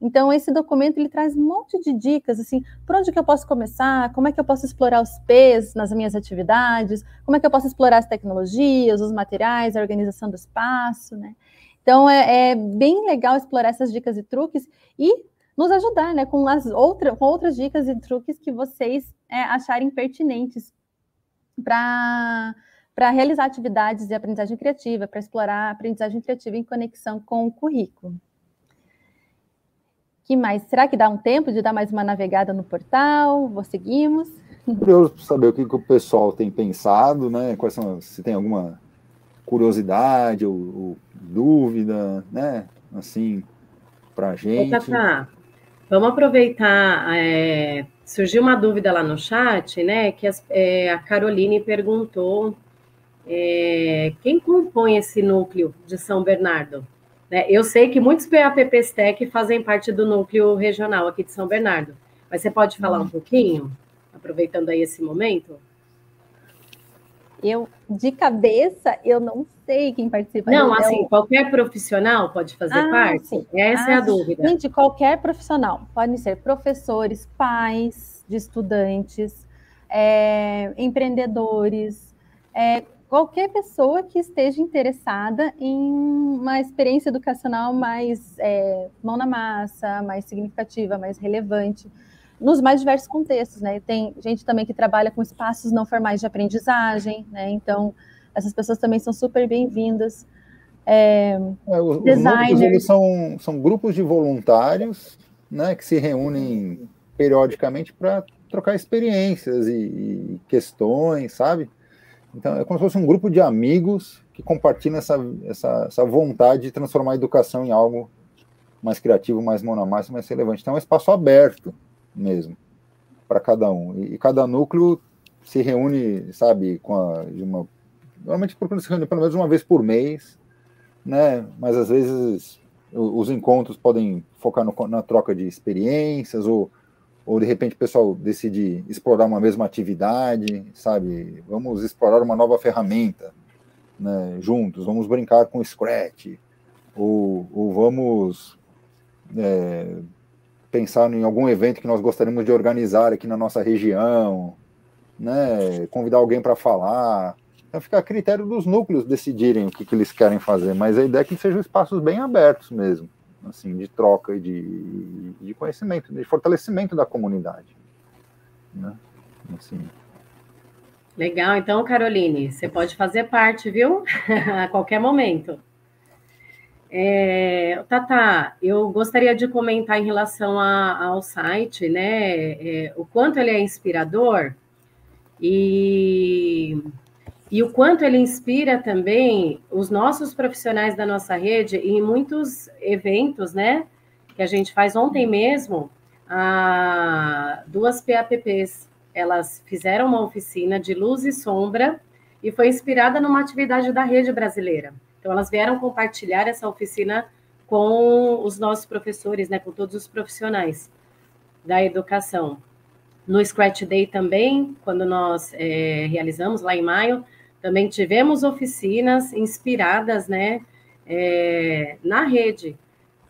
D: Então, esse documento ele traz um monte de dicas, assim, por onde que eu posso começar, como é que eu posso explorar os P's nas minhas atividades, como é que eu posso explorar as tecnologias, os materiais, a organização do espaço, né? Então, é, é bem legal explorar essas dicas e truques e nos ajudar, né, com, as outra, com outras dicas e truques que vocês é, acharem pertinentes para para realizar atividades de aprendizagem criativa, para explorar a aprendizagem criativa em conexão com o currículo que mais? Será que dá um tempo de dar mais uma navegada no portal? Vou seguimos. <laughs>
B: Curioso para saber o que, que, o pessoal tem pensado, né? Quais são, se tem alguma curiosidade ou, ou dúvida, né? Assim, para a gente. Ô, Tata,
A: vamos aproveitar. É, surgiu uma dúvida lá no chat, né? Que as, é, a Caroline perguntou é, quem compõe esse núcleo de São Bernardo? Né? Eu sei que muitos PAPPs Tech fazem parte do núcleo regional aqui de São Bernardo, mas você pode falar um pouquinho, aproveitando aí esse momento?
D: Eu, de cabeça, eu não sei quem participa.
A: Não, assim, qualquer profissional pode fazer ah, parte? Sim. Essa ah, é a ah, dúvida.
D: Gente, qualquer profissional. Podem ser professores, pais de estudantes, é, empreendedores, é, qualquer pessoa que esteja interessada em uma experiência educacional mais é, mão na massa, mais significativa, mais relevante, nos mais diversos contextos, né? Tem gente também que trabalha com espaços não formais de aprendizagem, né? Então, essas pessoas também são super bem-vindas.
B: É, é, os, designers... eles são, são grupos de voluntários, né, que se reúnem periodicamente para trocar experiências e, e questões, sabe? Então, é como se fosse um grupo de amigos que compartilham essa, essa, essa vontade de transformar a educação em algo mais criativo, mais monomático, mais relevante. Então, é um espaço aberto mesmo para cada um. E, e, cada núcleo se reúne, sabe, com a, de uma. Normalmente procura se reunir pelo menos uma vez por mês, né? Mas às vezes os encontros podem focar no, na troca de experiências ou ou de repente o pessoal decide explorar uma mesma atividade, sabe? Vamos explorar uma nova ferramenta né, juntos, vamos brincar com Scratch, ou, ou vamos é, pensar em algum evento que nós gostaríamos de organizar aqui na nossa região, né, convidar alguém para falar. Então fica a critério dos núcleos decidirem o que, que eles querem fazer, mas a ideia é que sejam espaços bem abertos mesmo assim, de troca e de, de conhecimento, de fortalecimento da comunidade. Né? Assim.
A: Legal, então, Caroline, você pode fazer parte, viu? <laughs> a qualquer momento. É, Tata, eu gostaria de comentar em relação a, ao site, né? É, o quanto ele é inspirador e e o quanto ele inspira também os nossos profissionais da nossa rede em muitos eventos, né? Que a gente faz ontem mesmo, a, duas PAPPs, elas fizeram uma oficina de luz e sombra e foi inspirada numa atividade da rede brasileira. Então, elas vieram compartilhar essa oficina com os nossos professores, né, com todos os profissionais da educação. No Scratch Day também, quando nós é, realizamos lá em maio, também tivemos oficinas inspiradas, né, é, na rede.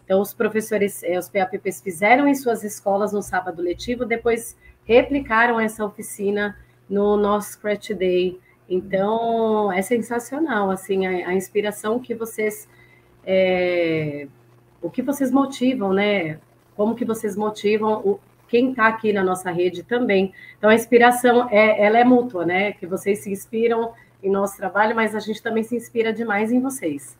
A: Então, os professores, é, os PAPPs fizeram em suas escolas no sábado letivo, depois replicaram essa oficina no nosso Scratch Day. Então, é sensacional, assim, a, a inspiração que vocês, é, o que vocês motivam, né? Como que vocês motivam o, quem está aqui na nossa rede também. Então, a inspiração, é, ela é mútua, né? Que vocês se inspiram em nosso trabalho, mas a gente também se inspira demais em vocês.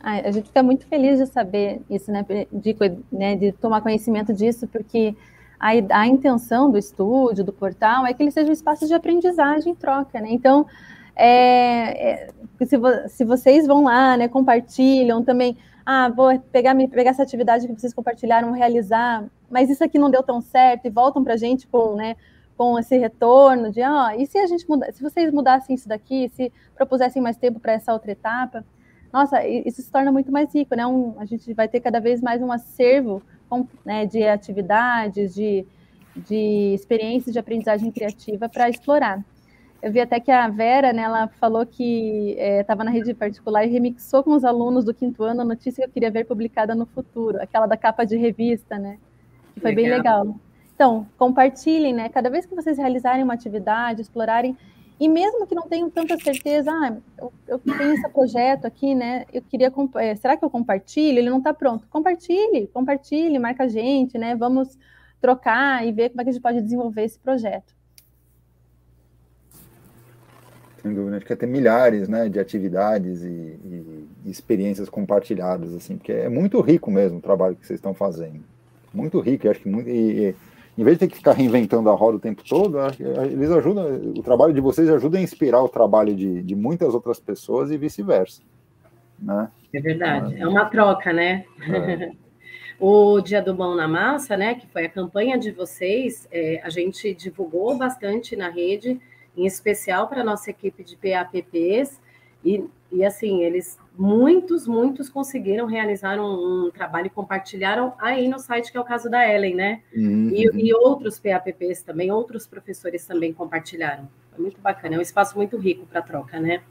D: a gente fica muito feliz de saber isso, né, de, né, de tomar conhecimento disso, porque a, a, intenção do estúdio, do portal, é que ele seja um espaço de aprendizagem e troca, né? Então, é, é, se, vo, se, vocês vão lá, né, compartilham também, ah, vou pegar, pegar essa atividade que vocês compartilharam, realizar, mas isso aqui não deu tão certo, e voltam para a gente com, né, com esse retorno de, oh, e se a gente mudar, se vocês mudassem isso daqui, se propusessem mais tempo para essa outra etapa, nossa, isso se torna muito mais rico, né? Um, a gente vai ter cada vez mais um acervo com, né, de atividades, de, de experiências de aprendizagem criativa para explorar. Eu vi até que a Vera, né, ela falou que estava é, na rede particular e remixou com os alunos do quinto ano a notícia que eu queria ver publicada no futuro, aquela da capa de revista, né? Que foi legal. bem legal. Então, compartilhem, né? Cada vez que vocês realizarem uma atividade, explorarem, e mesmo que não tenham tanta certeza, ah, eu, eu tenho esse projeto aqui, né? Eu queria, é, será que eu compartilho? Ele não está pronto. Compartilhe, compartilhe, marca a gente, né? Vamos trocar e ver como é que a gente pode desenvolver esse projeto.
B: Sem dúvida, acho que ter milhares né, de atividades e, e, e, experiências compartilhadas, assim, porque é muito rico mesmo o trabalho que vocês estão fazendo. Muito rico, acho que muito. E, em vez de ter que ficar reinventando a roda o tempo todo, eles ajudam, o trabalho de vocês ajuda a inspirar o trabalho de, de muitas outras pessoas e vice-versa. Né?
A: É verdade, é uma troca, né? É. <laughs> o Dia do Mão na Massa, né, que foi a campanha de vocês, é, a gente divulgou bastante na rede, em especial para a nossa equipe de PAPPs, e, e assim, eles, muitos, muitos conseguiram realizar um, um, trabalho e compartilharam aí no site, que é o caso da Ellen, né? Uhum. E, e, outros PAPPs também, outros professores também compartilharam. Foi muito bacana, é um espaço muito rico para troca, né?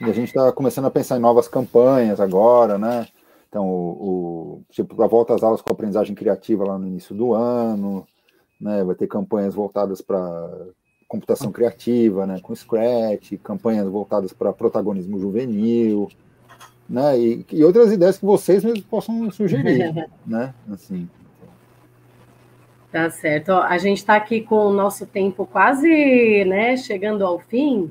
B: E a gente está começando a pensar em novas campanhas agora, né? Então, o, o tipo, a volta às aulas com aprendizagem criativa lá no início do ano, né? Vai ter campanhas voltadas para computação criativa, né, com Scratch, campanhas voltadas para protagonismo juvenil, né, e, e, outras ideias que vocês mesmos possam sugerir, <laughs> né, assim.
A: Tá certo. Ó, a gente está aqui com o nosso tempo quase, né, chegando ao fim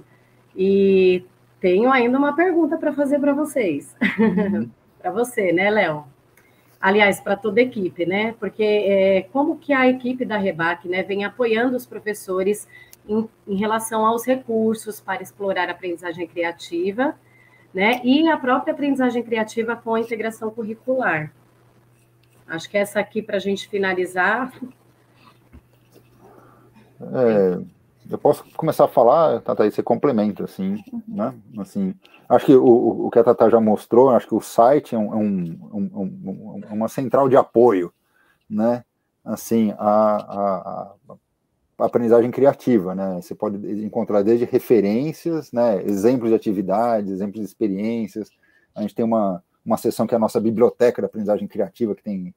A: e tenho ainda uma pergunta para fazer para vocês, uhum. <laughs> para você, né, Léo? Aliás, para toda a equipe, né? Porque é, como que a equipe da Rebac, né, vem apoiando os professores em, em relação aos recursos para explorar a aprendizagem criativa, né? E a própria aprendizagem criativa com a integração curricular. Acho que essa aqui, para a gente finalizar.
B: É, eu posso começar a falar, Tata, aí você complementa, assim, né? Assim, acho que o, o que a Tata já mostrou, acho que o site é, um, é um, um, uma central de apoio, né? Assim, a, a, a aprendizagem criativa, né? Você pode encontrar desde referências, né? Exemplos de atividades, exemplos de experiências. A gente tem uma, uma seção que é a nossa biblioteca da aprendizagem criativa, que tem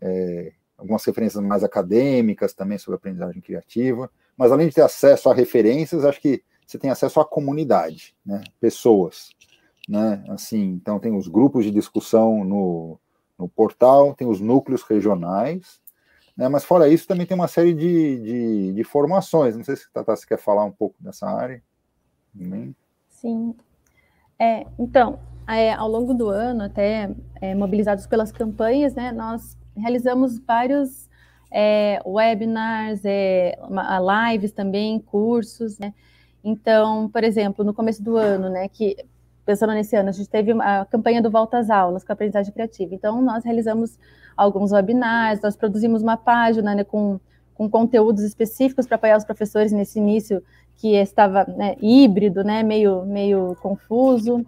B: é, algumas referências mais acadêmicas também sobre aprendizagem criativa. Mas além de ter acesso a referências, acho que você tem acesso à comunidade, né? Pessoas, né? Assim, então tem os grupos de discussão no, no portal, tem os núcleos regionais, né? Mas fora isso, também tem uma série de, de, de formações. Não sei se Tata se quer falar um pouco dessa área. Também.
D: Sim. É, então, é, ao longo do ano, até é, mobilizados pelas campanhas, né, nós realizamos vários é, webinars, é, lives também, cursos, né? Então, por exemplo, no começo do ano, né, que pensando nesse ano, a gente teve a campanha do Volta às Aulas com a aprendizagem criativa. Então, nós realizamos alguns webinars, nós produzimos uma página né, com, com conteúdos específicos para apoiar os professores nesse início que estava né, híbrido, né, meio, meio confuso.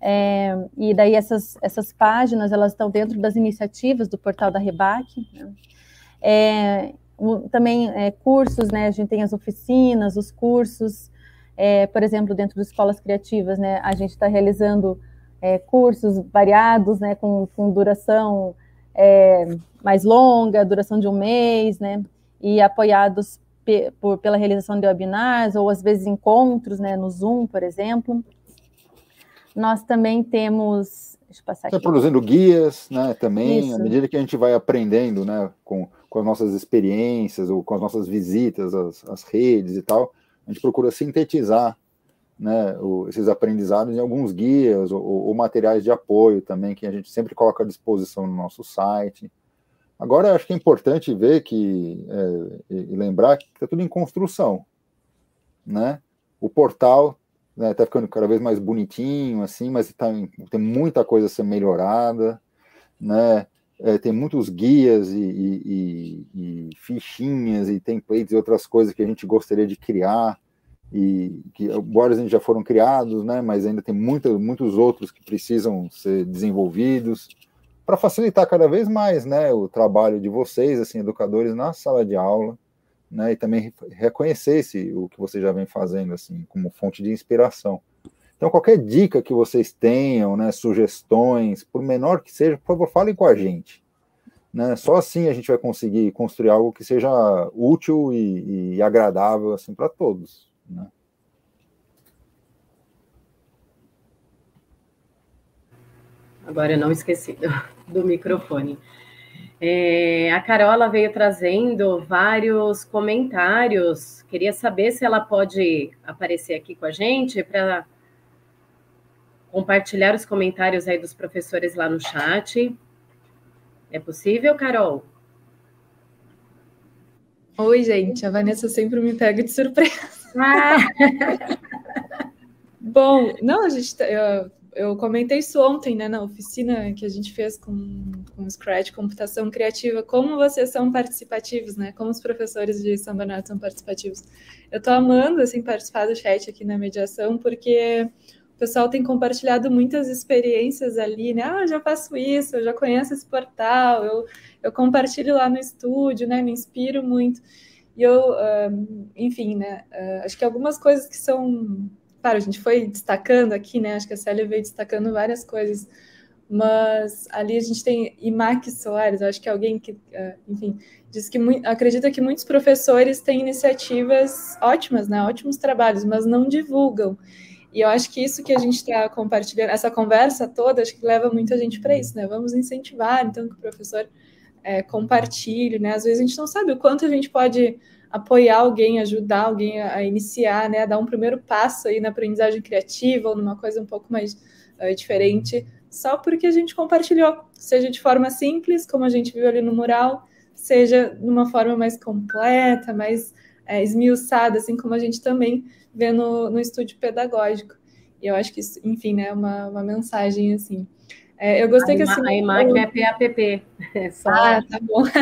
D: É, e daí essas, essas páginas elas estão dentro das iniciativas do portal da Rebac. Né? É, também é, cursos, né? A gente tem as oficinas, os cursos, é, por exemplo, dentro das escolas criativas, né? A gente está realizando é, cursos variados, né? Com, com duração é, mais longa, duração de um mês, né? E apoiados pe por, pela realização de webinars ou às vezes encontros, né? No Zoom, por exemplo. Nós também temos, deixa eu passar
B: tá aqui. produzindo guias, né? Também, Isso. à medida que a gente vai aprendendo, né? Com, com as nossas experiências ou com as nossas visitas às, às redes e tal, a gente procura sintetizar né, o, esses aprendizados em alguns guias ou, ou, materiais de apoio também, que a gente sempre coloca à disposição no nosso site. Agora, acho que é importante ver que, é, e lembrar que está tudo em construção, né? O portal está né, tá ficando cada vez mais bonitinho, assim, mas tá, tem muita coisa a ser melhorada, né? É, tem muitos guias e, e, e, e, fichinhas e templates e outras coisas que a gente gostaria de criar e que vários já foram criados, né, mas ainda tem muita, muitos outros que precisam ser desenvolvidos para facilitar cada vez mais, né, o trabalho de vocês, assim, educadores na sala de aula, né, e também reconhecesse o que você já vem fazendo, assim, como fonte de inspiração. Então, qualquer dica que vocês tenham, né, sugestões, por menor que seja, por favor, falem com a gente. Né? Só assim a gente vai conseguir construir algo que seja útil e, e agradável assim para todos. Né?
A: Agora não esqueci do, do microfone. É, a Carola veio trazendo vários comentários. Queria saber se ela pode aparecer aqui com a gente para compartilhar os comentários aí dos professores lá no chat. É possível, Carol?
C: Oi, gente. A Vanessa sempre me pega de surpresa. Ah. <laughs> Bom, não, a gente, tá, eu, eu, comentei isso ontem, né, na oficina que a gente fez com, com Scratch, computação criativa, como vocês são participativos, né, como os professores de São Bernardo são participativos. Eu tô amando, assim, participar do chat aqui na mediação, porque o pessoal tem compartilhado muitas experiências ali, né? Ah, eu já faço isso, eu já conheço esse portal, eu, eu compartilho lá no estúdio, né? Me inspiro muito. E eu, enfim, né? Uh, acho que algumas coisas que são. Claro, a gente foi destacando aqui, né? Acho que a Célia veio destacando várias coisas, mas ali a gente tem Imac Soares, acho que alguém que, uh, enfim, diz que acredita que muitos professores têm iniciativas ótimas, né? Ótimos trabalhos, mas não divulgam. E eu acho que isso que a gente está compartilhando, essa conversa toda, acho que leva muita gente para isso, né? Vamos incentivar, então, que o professor é, compartilhe, né? Às vezes a gente não sabe o quanto a gente pode apoiar alguém, ajudar alguém a, iniciar, né? A dar um primeiro passo aí na aprendizagem criativa ou numa coisa um pouco mais uh, diferente, só porque a gente compartilhou, seja de forma simples, como a gente viu ali no mural, seja numa forma mais completa, mais é, esmiuçada, assim como a gente também vê no, no estúdio pedagógico. E eu acho que isso, enfim, né, é uma, uma mensagem assim. É, eu gostei
A: a
C: que assim.
A: A IMAC é PAPP. <laughs>
C: É só... Ah, tá bom. <laughs>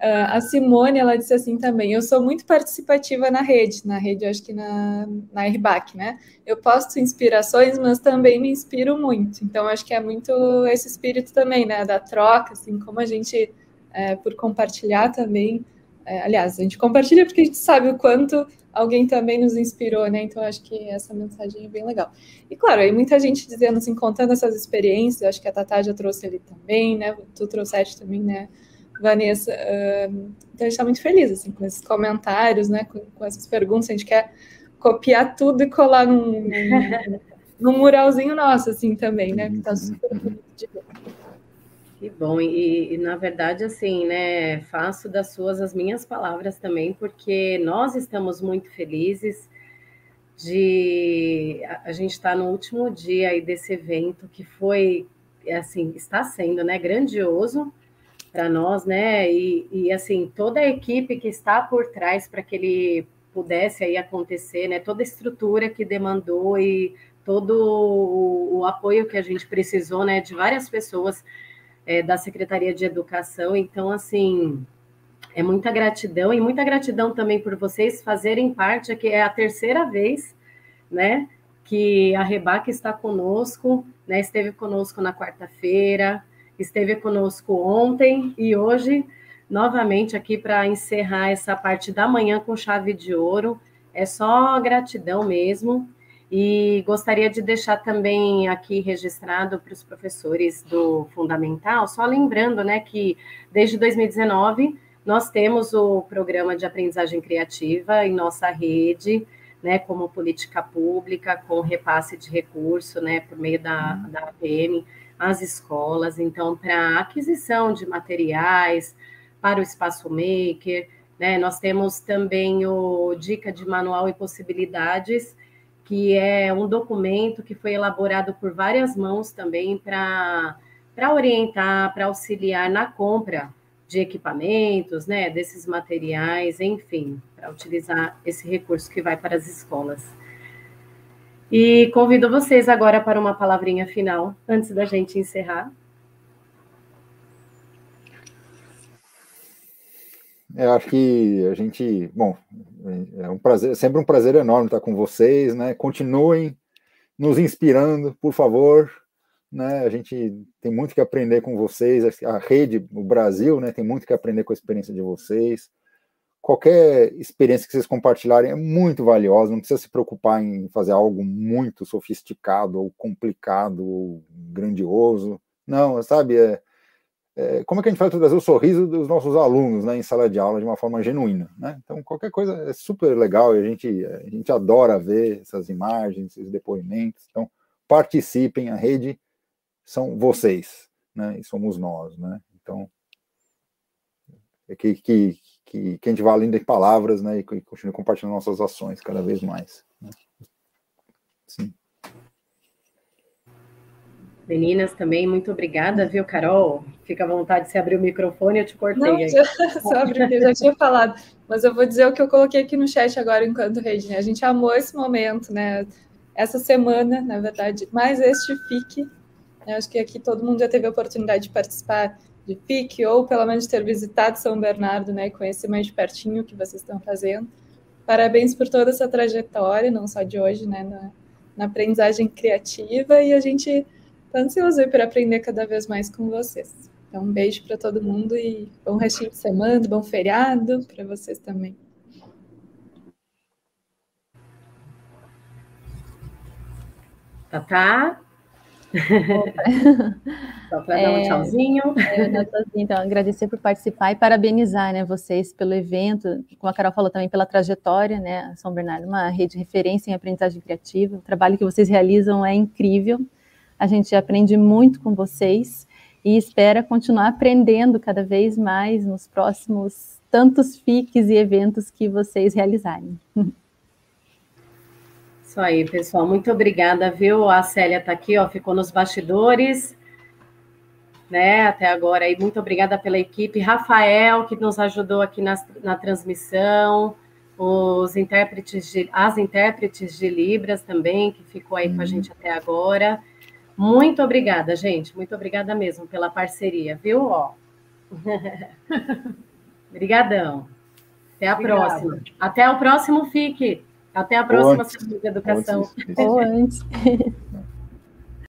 C: É. a Simone, ela disse assim também, eu sou muito participativa na rede, na rede, eu acho que na, na RBAC, né? Eu posto inspirações, mas também me inspiro muito. Então, acho que é muito esse espírito também, né? Da troca, assim, como a gente, é, por compartilhar também, é, aliás, a gente compartilha porque a gente sabe o quanto alguém também nos inspirou, né? Então acho que essa mensagem é bem legal. E claro, aí muita gente dizendo assim, contando essas experiências, acho que a Tatá já trouxe ali também, né? Tu trouxeste também, né? Vanessa, uh, então a gente está muito feliz assim, com esses comentários, né? Com, com, essas perguntas, a gente quer copiar tudo e colar num, num, num muralzinho nosso, assim, também, né? Que tá super bonito de ver.
A: Que bom, e, e, na verdade, assim, né, faço das suas as minhas palavras também, porque nós estamos muito felizes de a, a gente estar tá no último dia aí desse evento que foi, assim, está sendo, né, grandioso para nós, né, e, e, assim, toda a equipe que está por trás para que ele pudesse aí acontecer, né, toda a estrutura que demandou e todo o, o apoio que a gente precisou, né, de várias pessoas é, da Secretaria de Educação. Então, assim, é muita gratidão e muita gratidão também por vocês fazerem parte, que é a terceira vez, né, que a Rebac está conosco, né, esteve conosco na quarta-feira, esteve conosco ontem e hoje novamente aqui para encerrar essa parte da manhã com chave de ouro. É só gratidão mesmo. E gostaria de deixar também aqui registrado para os professores do Fundamental, só lembrando né, que desde 2019 nós temos o programa de aprendizagem criativa em nossa rede, né, como política pública, com repasse de recurso né, por meio da, da APM às escolas, então, para aquisição de materiais, para o espaço maker, né, nós temos também o Dica de Manual e Possibilidades que é um documento que foi elaborado por várias mãos também para orientar, para auxiliar na compra de equipamentos, né, desses materiais, enfim, para utilizar esse recurso que vai para as escolas. E convido vocês agora para uma palavrinha final, antes da gente encerrar.
B: Eu acho que a gente, bom, é um prazer, é sempre um prazer enorme estar com vocês, né? Continuem nos inspirando, por favor, né? A gente tem muito que aprender com vocês, a rede, o Brasil, né? Tem muito que aprender com a experiência de vocês. qualquer experiência que vocês compartilharem é muito valiosa, não precisa se preocupar em fazer algo muito sofisticado ou complicado ou grandioso. Não, sabe, é, é, como é que a gente faz para trazer o sorriso dos nossos alunos né, em sala de aula de uma forma genuína. Né? Então, qualquer coisa é super legal e a gente, a gente adora ver essas imagens, esses depoimentos. Então, participem, a rede são vocês, né? E somos nós, né? Então, é que, que, que, que a gente vá além de palavras, né? E continue compartilhando nossas ações cada vez mais. Né? Sim.
A: Meninas, também, muito obrigada, viu, Carol? Fica à vontade de se abrir o microfone, eu te cortei.
C: Não,
A: aí.
C: Já, <laughs> só abri, eu já tinha falado, mas eu vou dizer o que eu coloquei aqui no chat agora enquanto rede, né? A gente amou esse momento, né? Essa semana, na verdade, mais este FIC. Né? Acho que aqui todo mundo já teve a oportunidade de participar de FIC, ou pelo menos ter visitado São Bernardo, né? E conhecer mais de pertinho o que vocês estão fazendo. Parabéns por toda essa trajetória, não só de hoje, né? Na, na aprendizagem criativa, e a gente Estou ansioso para aprender cada vez mais com vocês. Então, um beijo para todo mundo e bom restinho de semana, bom feriado para vocês também.
A: Tatá? <laughs> Só para dar um é, tchauzinho. É,
D: então, agradecer por participar e parabenizar né, vocês pelo evento, como a Carol falou também, pela trajetória, né? São Bernardo, uma rede de referência em aprendizagem criativa. O trabalho que vocês realizam é incrível. A gente aprende muito com vocês e espera continuar aprendendo cada vez mais nos próximos tantos FICs e eventos que vocês realizarem. <laughs>
A: Isso aí, pessoal. Muito obrigada, viu? A Célia está aqui, ó, ficou nos bastidores, né? Até agora. E muito obrigada pela equipe. Rafael, que nos ajudou aqui na, na transmissão. Os intérpretes de, as intérpretes de Libras também, que ficou aí com a uhum. gente até agora. Muito obrigada, gente. Muito obrigada mesmo pela parceria, viu? Ó. <laughs> Obrigadão. Até a Obrigada. próxima. Até o próximo FIC. Até a próxima Semana de Educação. <laughs>
D: Ou antes. <laughs>